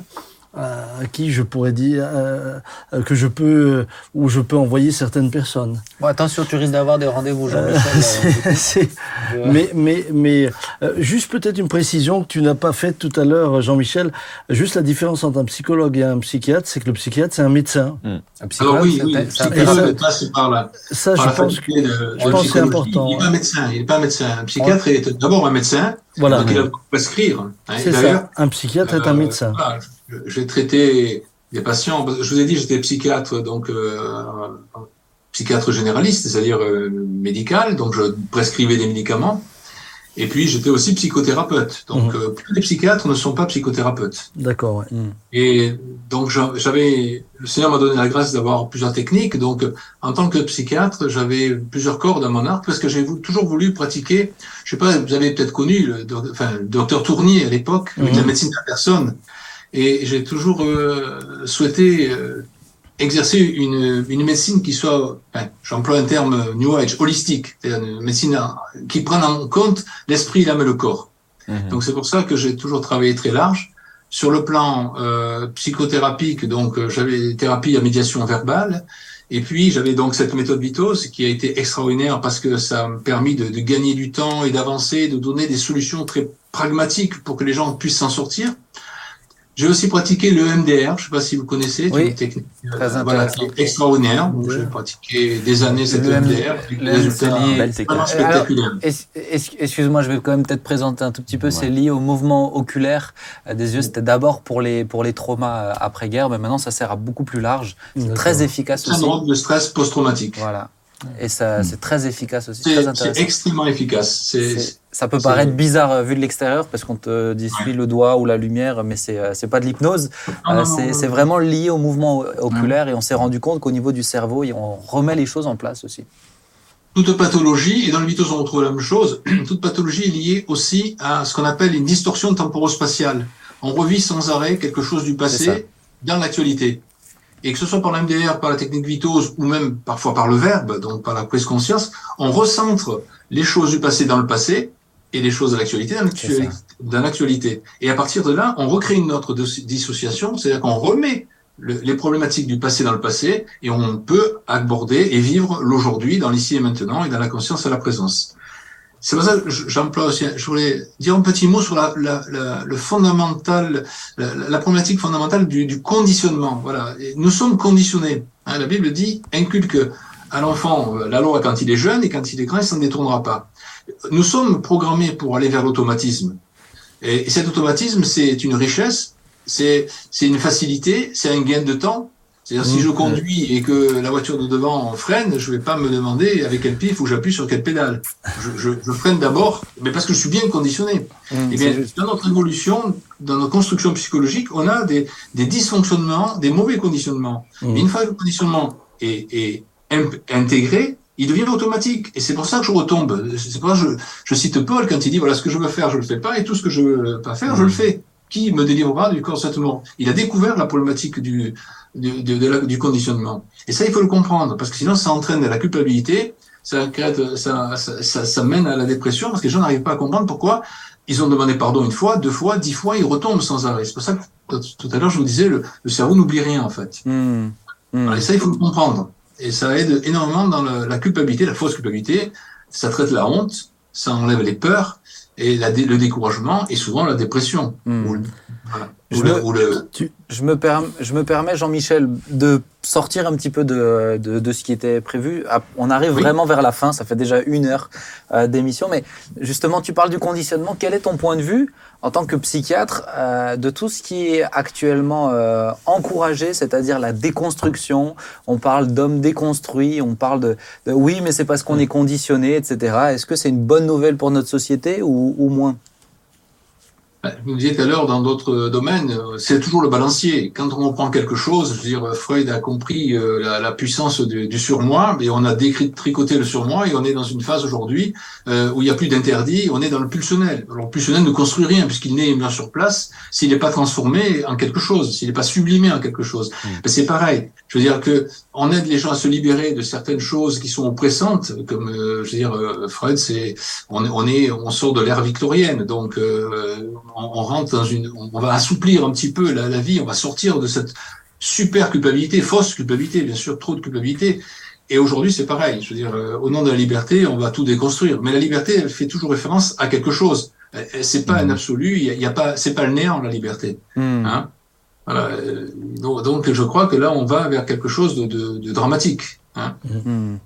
à à qui je pourrais dire euh, euh, que je peux, où je peux envoyer certaines personnes. Bon, attention, tu risques d'avoir des rendez-vous, Jean-Michel. (laughs) C'est- c'est- Euh, mais mais, mais euh, juste peut-être une précision que tu n'as pas faite tout à l'heure, Jean-Michel. Juste la différence entre un psychologue et un psychiatre, c'est que le psychiatre, c'est un médecin. un Alors psychologue, oui, ça oui, t'a- le ça psychologue passe par la, Ça, par je la pense que de, je pense que c'est important, Il n'est ouais. pas médecin, il n'est pas médecin. Un psychiatre est d'abord un médecin, voilà, donc il a prescrire. hein. c'est ça. Un psychiatre est un Euh, médecin. voilà, je- J'ai traité des patients. Je vous ai dit, j'étais psychiatre, donc euh, psychiatre généraliste, c'est-à-dire euh, médical, donc je prescrivais des médicaments. Et puis j'étais aussi psychothérapeute. Donc Mhm. euh, tous les psychiatres ne sont pas psychothérapeutes. D'accord. Ouais. Et donc j'a- j'avais, le Seigneur m'a donné la grâce d'avoir plusieurs techniques. Donc en tant que psychiatre, j'avais plusieurs cordes dans mon arc parce que j'ai toujours voulu pratiquer. Je sais pas, vous avez peut-être connu le, doc- enfin, le docteur Tournier à l'époque avec Mhm. la médecine de la personne. Et j'ai toujours euh, souhaité euh, exercer une, une médecine qui soit, enfin, j'emploie un terme New Age, holistique, c'est-à-dire une médecine qui prenne en compte l'esprit, l'âme et le corps. Mhm. Donc c'est pour ça que j'ai toujours travaillé très large. Sur le plan euh, psychothérapique, donc euh, j'avais thérapie à médiation verbale, et puis j'avais donc cette méthode Vitos qui a été extraordinaire parce que ça m'a permis de, de gagner du temps et d'avancer, de donner des solutions très pragmatiques pour que les gens puissent s'en sortir. J'ai aussi pratiqué le MDR, je sais pas si vous connaissez, c'est Oui, une technique euh, très voilà, intéressant. qui est extraordinaire. Donc, J'ai pratiqué des années cette Le MDR, le vraiment es- Excuse-moi, je vais quand même peut-être présenter un tout petit peu. Ouais. C'est lié au mouvement oculaire euh, des yeux. C'était d'abord pour les, pour les traumas euh, après-guerre, mais maintenant ça sert à beaucoup plus large. C'est très efficace aussi. Syndrome de stress post-traumatique. Voilà. Et ça, c'est très efficace aussi, C'est extrêmement efficace. C'est- Ça peut paraître bizarre euh, vu de l'extérieur parce qu'on te dissuit le doigt ou la lumière, mais c'est euh, c'est pas de l'hypnose. Euh, c'est vraiment lié au mouvement oculaire et on s'est rendu compte qu'au niveau du cerveau, on remet les choses en place aussi. toute pathologie, et dans le mythos on retrouve la même chose, (clears throat) toute pathologie est liée aussi à ce qu'on appelle une distorsion temporospatiale. On revit sans arrêt quelque chose du passé dans l'actualité. Et que ce soit par l'MDR, par la technique vitose, ou même parfois par le verbe, donc par la prise conscience, on recentre les choses du passé dans le passé et les choses de l'actualité dans l'actualité-. Et à partir de là, on recrée une autre dis- dissociation, c'est-à-dire qu'on remet le- les problématiques du passé dans le passé et on peut aborder et vivre l'aujourd'hui dans l'ici et maintenant et dans la conscience et la présence. C'est pour ça que je- j'emploie aussi, je voulais dire un petit mot sur la, la, la- le fondamental, la, la problématique fondamentale du, du conditionnement. Voilà, Et nous sommes conditionnés. Hein, la Bible dit inculque à l'enfant euh, la loi quand il est jeune et quand il est grand, il s'en détournera pas. Nous sommes programmés pour aller vers l'automatisme. Et, et cet automatisme, c'est une richesse, c'est une facilité, c'est un gain de temps. C'est-à-dire, si Mmh. je conduis et que la voiture de devant freine, je vais pas me demander avec quel faut que j'appuie sur quelle pédale. Je, je, je freine d'abord, mais parce que je suis bien conditionné. Eh bien, dans notre évolution, dans notre construction psychologique, on a des, des dysfonctionnements, des mauvais conditionnements. Mais une fois que le conditionnement est, intégré, il devient automatique. Et c'est pour ça que je retombe. C'est pour ça que je, je cite Paul quand il dit, voilà, ce que je veux faire, je le fais pas, et tout ce que je veux pas faire, je le fais. Qui me délivrera du consentement? Il a découvert la problématique du, du, de- de la- du conditionnement. Et ça, il faut le comprendre, parce que sinon, ça entraîne la culpabilité, ça, crée, ça, ça, ça, ça mène à la dépression, parce que les gens n'arrivent pas à comprendre pourquoi ils ont demandé pardon une fois, deux fois, dix fois, ils retombent sans arrêt. C'est pour ça que tout à l'heure, je vous disais, le, le cerveau n'oublie rien, en fait. Hmm. Hmm. Et ça, il faut le comprendre. Et ça aide énormément dans le- la culpabilité, la fausse culpabilité. Ça traite la honte, ça enlève les peurs et la le découragement et souvent la dépression. Hmm. Ou voilà. Je Ou le- me- ou le- Je me, perm- je me permets, Jean-Michel, de sortir un petit peu de, de, de ce qui était prévu. On arrive Oui. vraiment vers la fin, ça fait déjà une heure euh, d'émission, mais justement, tu parles du conditionnement. Quel est ton point de vue en tant que psychiatre euh, de tout ce qui est actuellement euh, encouragé, c'est-à-dire la déconstruction? On parle d'hommes déconstruits, on parle de, de oui, mais c'est parce qu'on est conditionné, etc. Est-ce que c'est une bonne nouvelle pour notre société ou, ou moins? Vous disiez tout à l'heure, dans d'autres domaines, euh, c'est toujours le balancier. Quand on prend quelque chose, je veux dire, Freud a compris euh, la, la puissance du, du surmoi, et on a décrit, tricoté le surmoi, et on est dans une phase aujourd'hui euh, où il n'y a plus d'interdit, on est dans le pulsionnel. Alors, le pulsionnel ne construit rien, puisqu'il n'est bien sur place, s'il n'est pas transformé en quelque chose, s'il n'est pas sublimé en quelque chose. Mais c'est pareil. Je veux dire que on aide les gens à se libérer de certaines choses qui sont oppressantes, comme, euh, je veux dire, euh, Freud, c'est, on, est- on est, on sort de l'ère victorienne, donc euh, on, rentre dans une, on, va assouplir un petit peu la, la vie, on va sortir de cette super culpabilité, fausse culpabilité, bien sûr, trop de culpabilité. Et aujourd'hui, c'est pareil. Je veux dire, euh, au nom de la liberté, on va tout déconstruire. Mais la liberté, elle fait toujours référence à quelque chose. C'est pas un absolu. Il y a, il y a pas, c'est pas le néant la liberté. Hmm. Hein? Voilà. euh, Donc, je crois que là, on va vers quelque chose de, de, de dramatique. Hein? Hmm.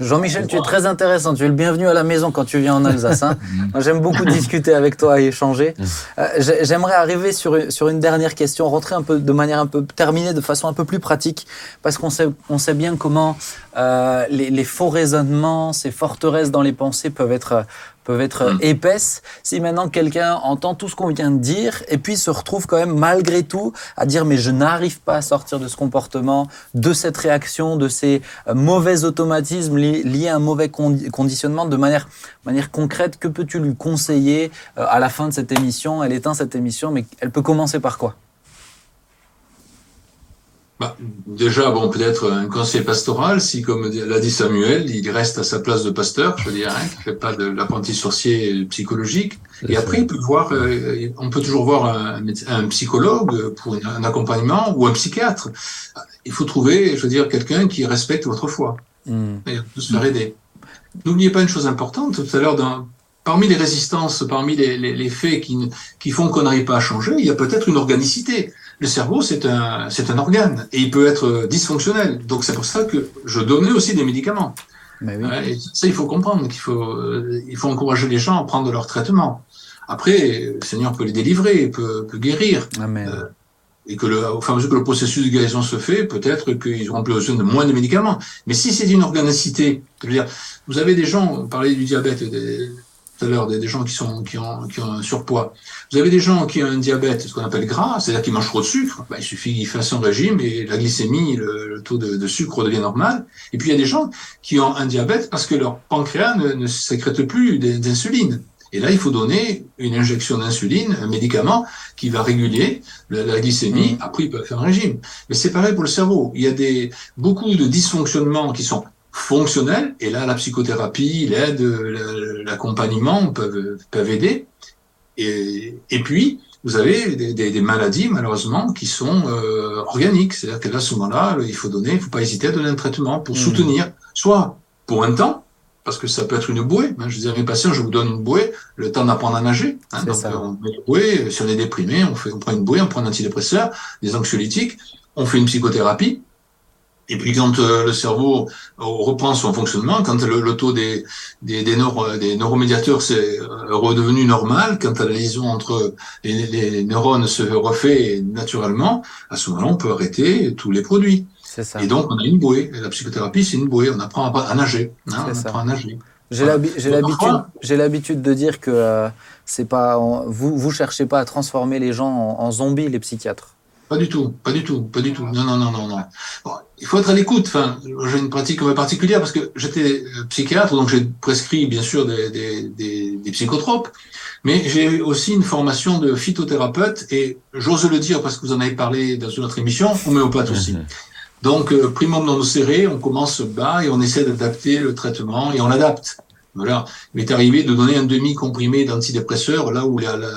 Jean-Michel, tu es très intéressant. Tu es le bienvenu à la maison quand tu viens en Alsace. hein. (laughs) Moi, J'aime beaucoup (laughs) discuter avec toi et échanger. Euh, j'ai- J'aimerais arriver sur, une- sur une dernière question, rentrer un peu de manière un peu terminée, de façon un peu plus pratique, parce qu'on sait, on sait bien comment euh, les, les faux raisonnements, ces forteresses dans les pensées peuvent être peuvent être épaisses. Si maintenant quelqu'un entend tout ce qu'on vient de dire et puis se retrouve quand même malgré tout à dire mais je n'arrive pas à sortir de ce comportement, de cette réaction, de ces euh, mauvais automatismes li- liés à un mauvais condi- conditionnement de manière, manière concrète, que peux-tu lui conseiller euh, à la fin de cette émission? Elle éteint cette émission, mais elle peut commencer par quoi? Bah, déjà, bon, peut-être un conseil pastoral, si, comme l'a dit Samuel, il reste à sa place de pasteur, je veux dire, hein, qui fait pas de l'apprenti sorcier psychologique. Et après, il peut voir, euh, on peut toujours voir un, psychologue pour une- un accompagnement ou un psychiatre. Il faut trouver, je veux dire, quelqu'un qui respecte votre foi Hmm. et de se faire aider. N'oubliez pas une chose importante, tout à l'heure, dans, parmi les résistances, parmi les, les, les faits qui, qui font qu'on n'arrive pas à changer, il y a peut-être une organicité. Le cerveau, c'est un, c'est un organe et il peut être dysfonctionnel. Donc c'est pour ça que je donnais aussi des médicaments. Mais oui. Ouais, et ça, il faut comprendre qu'il faut, euh, il faut encourager les gens à prendre leur traitement. Après, le Seigneur peut les délivrer, peut, peut guérir. Amen. Euh, et que le, au fur et à mesure que le processus de guérison se fait, peut-être qu'ils auront plus besoin de moins de médicaments. Mais si c'est une organicité, je veux dire, vous avez des gens, on parlait du diabète des- tout à l'heure, des, des gens qui sont qui ont, qui ont un surpoids. Vous avez des gens qui ont un diabète, ce qu'on appelle gras, c'est-à-dire qu'ils mangent trop de sucre. Bah, il suffit qu'ils fassent un régime et la glycémie, le, le taux de, de sucre devient normal. Et puis il y a des gens qui ont un diabète parce que leur pancréas ne, ne sécrète plus d'in- d'insuline. Et là, il faut donner une injection d'insuline, un médicament qui va réguler la, la glycémie. Mhm. Après, ils peuvent faire un régime. Mais c'est pareil pour le cerveau. Il y a des, beaucoup de dysfonctionnements qui sont fonctionnels. Et là, la psychothérapie, l'aide, la- l'accompagnement peuvent, peuvent aider. Et, et puis, vous avez des, des- des maladies, malheureusement, qui sont euh, organiques. C'est-à-dire que là, à ce moment-là, il faut donner, il faut pas hésiter à donner un traitement pour Mhm. soutenir, soit pour un temps, parce que ça peut être une bouée. hein. Je dis à mes patients, je vous donne une bouée, le temps d'apprendre à nager. hein. Donc, ça. euh, on met une bouée. Si on est déprimé, on, fait, on prend une bouée, on prend un antidépresseur, des anxiolytiques, on fait une psychothérapie. Et puis quand euh, le cerveau reprend son fonctionnement, quand le, le taux des, des, des, neuro- des neuromédiateurs s'est euh, redevenu normal, quand la liaison entre les, les neurones se refait naturellement, à ce moment-là, on peut arrêter tous les produits. C'est ça. Et donc, on a une bouée. Et la psychothérapie, c'est une bouée. On apprend à, à nager. hein, on ça. apprend à nager. J'ai l'habitude, parfois- j'ai l'habitude de dire que euh, c'est pas, on- vous, vous cherchez pas à transformer les gens en, en zombies, les psychiatres. Pas du tout, pas du tout, pas du tout. Non, non, non, non, non. Bon, il faut être à l'écoute. Enfin, j'ai une pratique particulière parce que j'étais euh, psychiatre, donc j'ai prescrit bien sûr des, des, des, des psychotropes, mais j'ai aussi une formation de phytothérapeute et j'ose le dire parce que vous en avez parlé dans une autre émission, homéopathe aussi. (laughs) Donc, euh, primum non serré, on commence bas et on essaie d'adapter le traitement et on l'adapte. Voilà. Il m'est arrivé de donner un demi-comprimé d'antidépresseur là où la, la,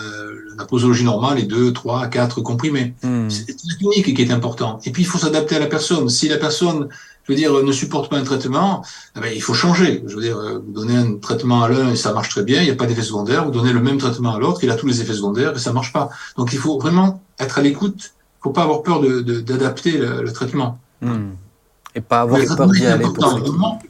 la posologie normale est 2, 3, 4 comprimés. Hmm. C'est la clinique qui est important. Et puis, il faut s'adapter à la personne. Si la personne je veux dire, ne supporte pas un traitement, eh ben, il faut changer. Je veux dire, euh, vous donnez un traitement à l'un et ça marche très bien, il n'y a pas d'effet secondaire. Vous donnez le même traitement à l'autre, il a tous les effets secondaires et ça marche pas. Donc il faut vraiment être à l'écoute. Il faut pas avoir peur de, de- d'adapter le, le traitement. Hmm. Et pas avoir peur d'y aller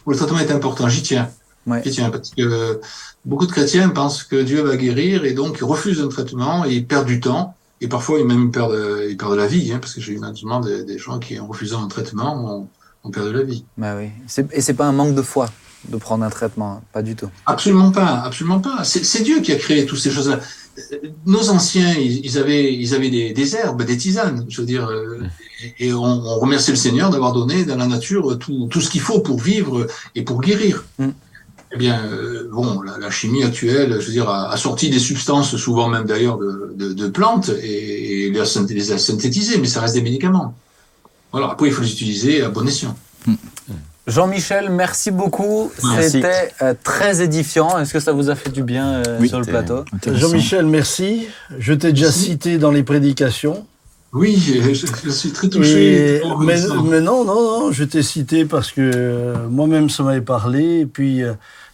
pour le traitement est important, j'y tiens. Ouais. Parce que beaucoup de chrétiens pensent que Dieu va guérir et donc ils refusent un traitement et ils perdent du temps. Et parfois, ils même perdent, ils perdent la vie, hein, parce que j'ai eu malheureusement des, des gens qui, en refusant un traitement, ont, ont perdu la vie. Bah oui. Et c'est pas un manque de foi de prendre un traitement, pas du tout. Absolument pas, absolument pas. C'est Dieu qui a créé toutes ces choses-là. Nos anciens, ils, ils avaient, ils avaient des, des herbes, des tisanes, je veux dire, euh, et, et on, on remercie le Seigneur d'avoir donné dans la nature tout, tout ce qu'il faut pour vivre et pour guérir. Mm. Eh bien, euh, bon, la, la chimie actuelle, je veux dire, a, a sorti des substances, souvent même d'ailleurs de, de, de plantes, et, et les, a, synthé- les a synthétisées, mais ça reste des médicaments. Voilà. Après, il faut les utiliser à bon escient. Jean-Michel, merci beaucoup. C'était euh, très édifiant. Est-ce que ça vous a fait du bien euh, Oui, sur le plateau? Jean-Michel, merci. Je t'ai déjà Merci. cité dans les prédications. Oui, je, je suis très touché. Et- mais, non, non, non, je t'ai cité parce que euh, moi-même ça m'avait parlé et puis, euh,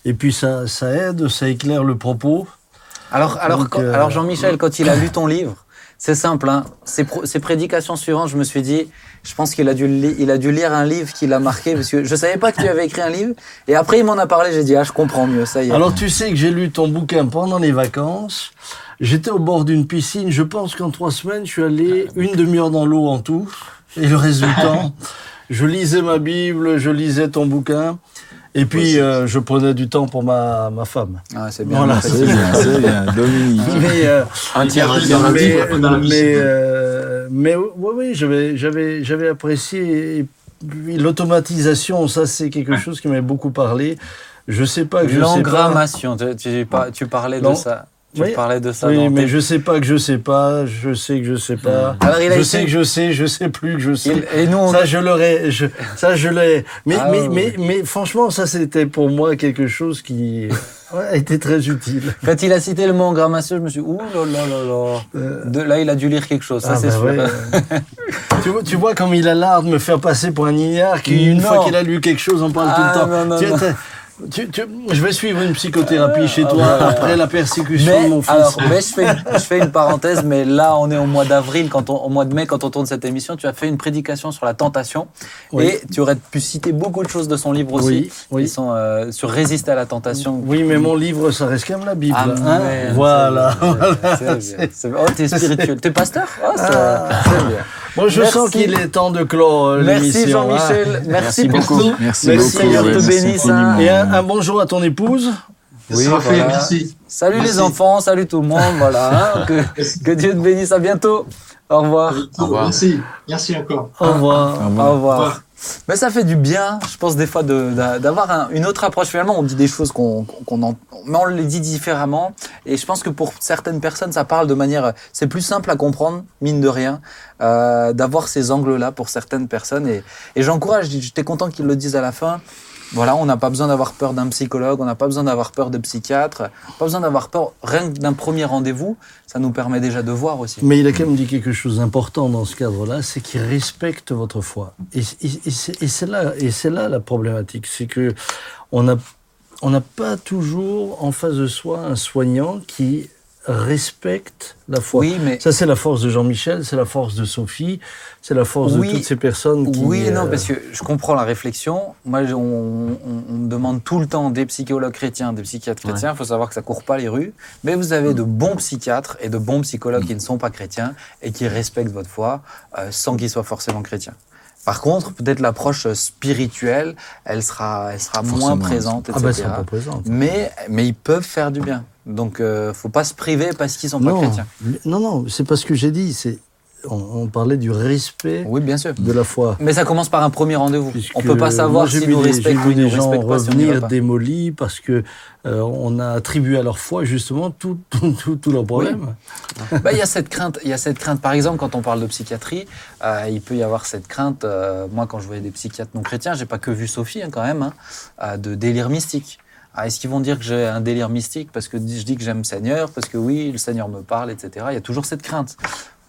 et puis ça, ça aide, ça éclaire le propos. Alors, alors, Donc, euh, alors Jean-Michel, quand il a lu ton (coughs) livre, c'est simple. Hein, ses, prédications suivantes, je me suis dit, je pense qu'il a dû, il a dû lire un livre qui l'a marqué parce que je savais pas que tu avais écrit un livre. Et après, il m'en a parlé. J'ai dit, ah, je comprends mieux. Ça y est. Alors tu sais que j'ai lu ton bouquin pendant les vacances. J'étais au bord d'une piscine. Je pense qu'en trois semaines, je suis allé une demi-heure dans l'eau en tout. Et le résultat, (laughs) je lisais ma Bible, je lisais ton bouquin. Et puis, euh, je prenais du temps pour ma, ma femme. Ah, c'est bien. Voilà. C'est bien, c'est bien. (laughs) Dominique. Mais, euh, Un tiers, un tiers, mais, euh, mais oui, oui, j'avais, j'avais, j'avais apprécié. Et puis, l'automatisation, ça, c'est quelque chose qui m'avait beaucoup parlé. Je sais pas que je sais pas. L'engrammation. Tu, tu, par- tu parlais de ça. Tu Oui. parlais de ça. Oui, dans mais tes- je sais pas que je sais pas, je sais que je sais pas. Alors, il a je été- sais que je sais, je sais plus que je sais. Il- et nous, on- Ça, je l'aurais, je, ça, je l'ai. Mais, Ah, mais, ouais. mais, mais, franchement, ça, c'était pour moi quelque chose qui (laughs) ouais, a été très utile. quand il a cité le mot engrammation, je me suis dit, ouh là là là là. Euh, De, là, il a dû lire quelque chose. Ça, ah, c'est bah sûr. ouais. (laughs) tu, vois, tu vois comme il a l'art de me faire passer pour un ignare qui, une Non. fois qu'il a lu quelque chose, on parle Ah, tout le temps. non, non, Tu- non. T'as- tu- tu- je vais suivre une psychothérapie chez toi ouais. après la persécution de mon fils. alors, mais je fais, je fais une parenthèse, mais là, on est au mois d'avril, quand on, au mois de mai, quand on tourne cette émission, tu as fait une prédication sur la tentation. Oui. Et tu aurais pu citer beaucoup de choses de son livre aussi, Oui, oui. qui sont euh, sur résister à la tentation. Oui, mais mon livre, ça reste quand même la Bible. Ah, hein. voilà. c'est (laughs) c'est. Oh, t'es spirituel. T'es pasteur? Ah, c'est Ah. c'est bien. Moi, je Merci. sens qu'il est temps de clore euh, Merci l'émission. hein. Jean-Michel. Merci, Merci pour beaucoup. tout. Merci Merci, beaucoup. Ouais, te merci bénisse, hein. Et un, un bonjour à ton épouse. Oui, fait, merci. Salut les Merci. enfants, salut tout le monde. Voilà. hein. (laughs) que, que Dieu te bénisse. À bientôt. Au revoir. Au revoir. Merci. Merci encore. Au revoir. Au revoir. Au revoir. Au revoir. Mais ça fait du bien, je pense, des fois, d'avoir un- une autre approche. Finalement, on dit des choses qu'on mais on les dit différemment. Et je pense que pour certaines personnes, ça parle de manière. C'est plus simple à comprendre, mine de rien, euh, d'avoir ces angles-là pour certaines personnes. Et, et j'encourage, j'étais content qu'ils le disent à la fin. Voilà, on n'a pas besoin d'avoir peur d'un psychologue, on n'a pas besoin d'avoir peur de psychiatre, pas besoin d'avoir peur rien que d'un premier rendez-vous. Ça nous permet déjà de voir aussi. Mais il a quand même dit quelque chose d'important dans ce cadre-là, c'est qu'il respecte votre foi. Et, c'est là, et c'est là la problématique, c'est que on on n'a pas toujours en face de soi un soignant qui respecte la foi. Oui, mais Ça, c'est la force de Jean-Michel, c'est la force de Sophie, c'est la force Oui. de toutes ces personnes qui. Oui non, euh, parce que je comprends la réflexion. Moi, on, on- on me demande tout le temps des psychologues chrétiens, des psychiatres chrétiens. Il faut savoir que ça court pas les rues. Mais vous avez de bons psychiatres et de bons psychologues qui ne sont pas chrétiens et qui respectent votre foi euh, sans qu'ils soient forcément chrétiens. Par contre, peut-être l'approche spirituelle, elle sera, elle sera moins présente, Ah bah, etc. pas présent. mais, mais ils peuvent faire du bien. Donc, euh, faut pas se priver parce qu'ils sont pas chrétiens. non, non, c'est pas ce que j'ai dit. C'est on, on parlait du respect Oui, bien sûr. de la foi. Mais ça commence par un premier rendez-vous. On peut pas savoir vu nous j'ai ou des gens pas si revenir démolis parce que euh, on a attribué à leur foi justement tout, (laughs) tout, tout, tous leurs problèmes. Bah, il y a cette crainte. Il y a cette crainte. Par exemple, quand on parle de psychiatrie, euh, il peut y avoir cette crainte. euh, moi, quand je voyais des psychiatres non chrétiens, j'ai pas que vu Sophie hein, quand même, hein, de délire mystique. Ah, Est-ce qu'ils vont dire que j'ai un délire mystique parce que je dis que j'aime le Seigneur, parce que oui, le Seigneur me parle, etc. Il y a toujours cette crainte.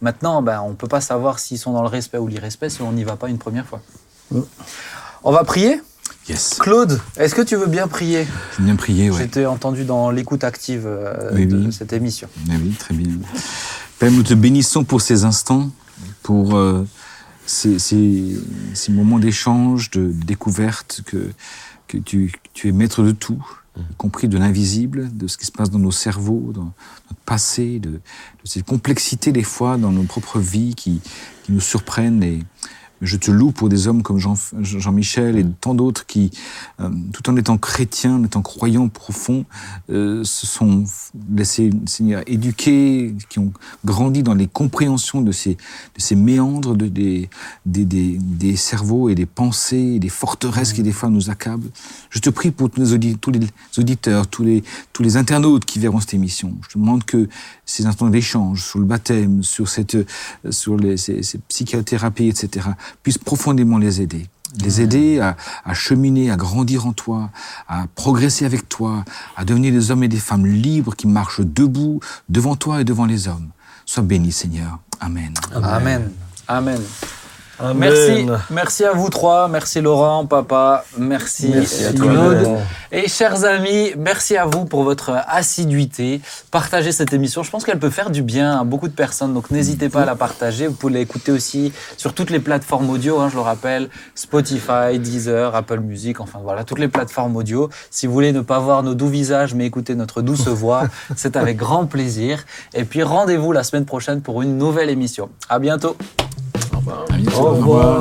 Maintenant, ben, on ne peut pas savoir s'ils sont dans le respect ou l'irrespect si on n'y va pas une première fois. Mm. On va prier? Yes. Claude, est-ce que tu veux bien prier? Je bien prier, ouais. J'étais entendu dans l'écoute active euh, Oui, de oui. cette émission. Oui, très bien. Père, nous te bénissons pour ces instants, pour euh, ces, ces- ces moments d'échange, de découverte, que, que tu, que tu es maître de tout, compris de l'invisible, de ce qui se passe dans nos cerveaux, dans notre passé, de, de cette complexité des fois dans nos propres vies qui, qui nous surprennent. Et je te loue pour des hommes comme Jean- Jean-Michel et tant d'autres qui, euh, tout en étant chrétiens, en étant croyants profonds, euh, se sont laissés, éduquer, qui ont grandi dans les compréhensions de ces, de ces méandres de, des, des, des, des cerveaux et des pensées, des forteresses qui des fois nous accablent. Je te prie pour tous les, audi- tous les auditeurs, tous les, tous les internautes qui verront cette émission. Je te demande que ces instants d'échange sur le baptême, sur, cette, euh, sur les, ces, ces psychothérapies, etc., puissent profondément les aider les aider à, à cheminer, à grandir en toi, à progresser avec toi, à devenir des hommes et des femmes libres qui marchent debout devant toi et devant les hommes. Sois béni, Seigneur. Amen. Amen. Amen. Amen. Merci, merci à vous trois, merci Laurent, papa, merci, Merci à toi. Et chers amis, merci à vous pour votre assiduité. Partagez cette émission, je pense qu'elle peut faire du bien à beaucoup de personnes, donc n'hésitez pas à la partager. Vous pouvez l'écouter aussi sur toutes les plateformes audio, hein, je le rappelle, Spotify, Deezer, Apple Music, enfin voilà, toutes les plateformes audio. Si vous voulez ne pas voir nos doux visages, mais écouter notre douce (laughs) voix, c'est avec grand plaisir. Et puis rendez-vous la semaine prochaine pour une nouvelle émission. À bientôt. Bientôt. Au revoir.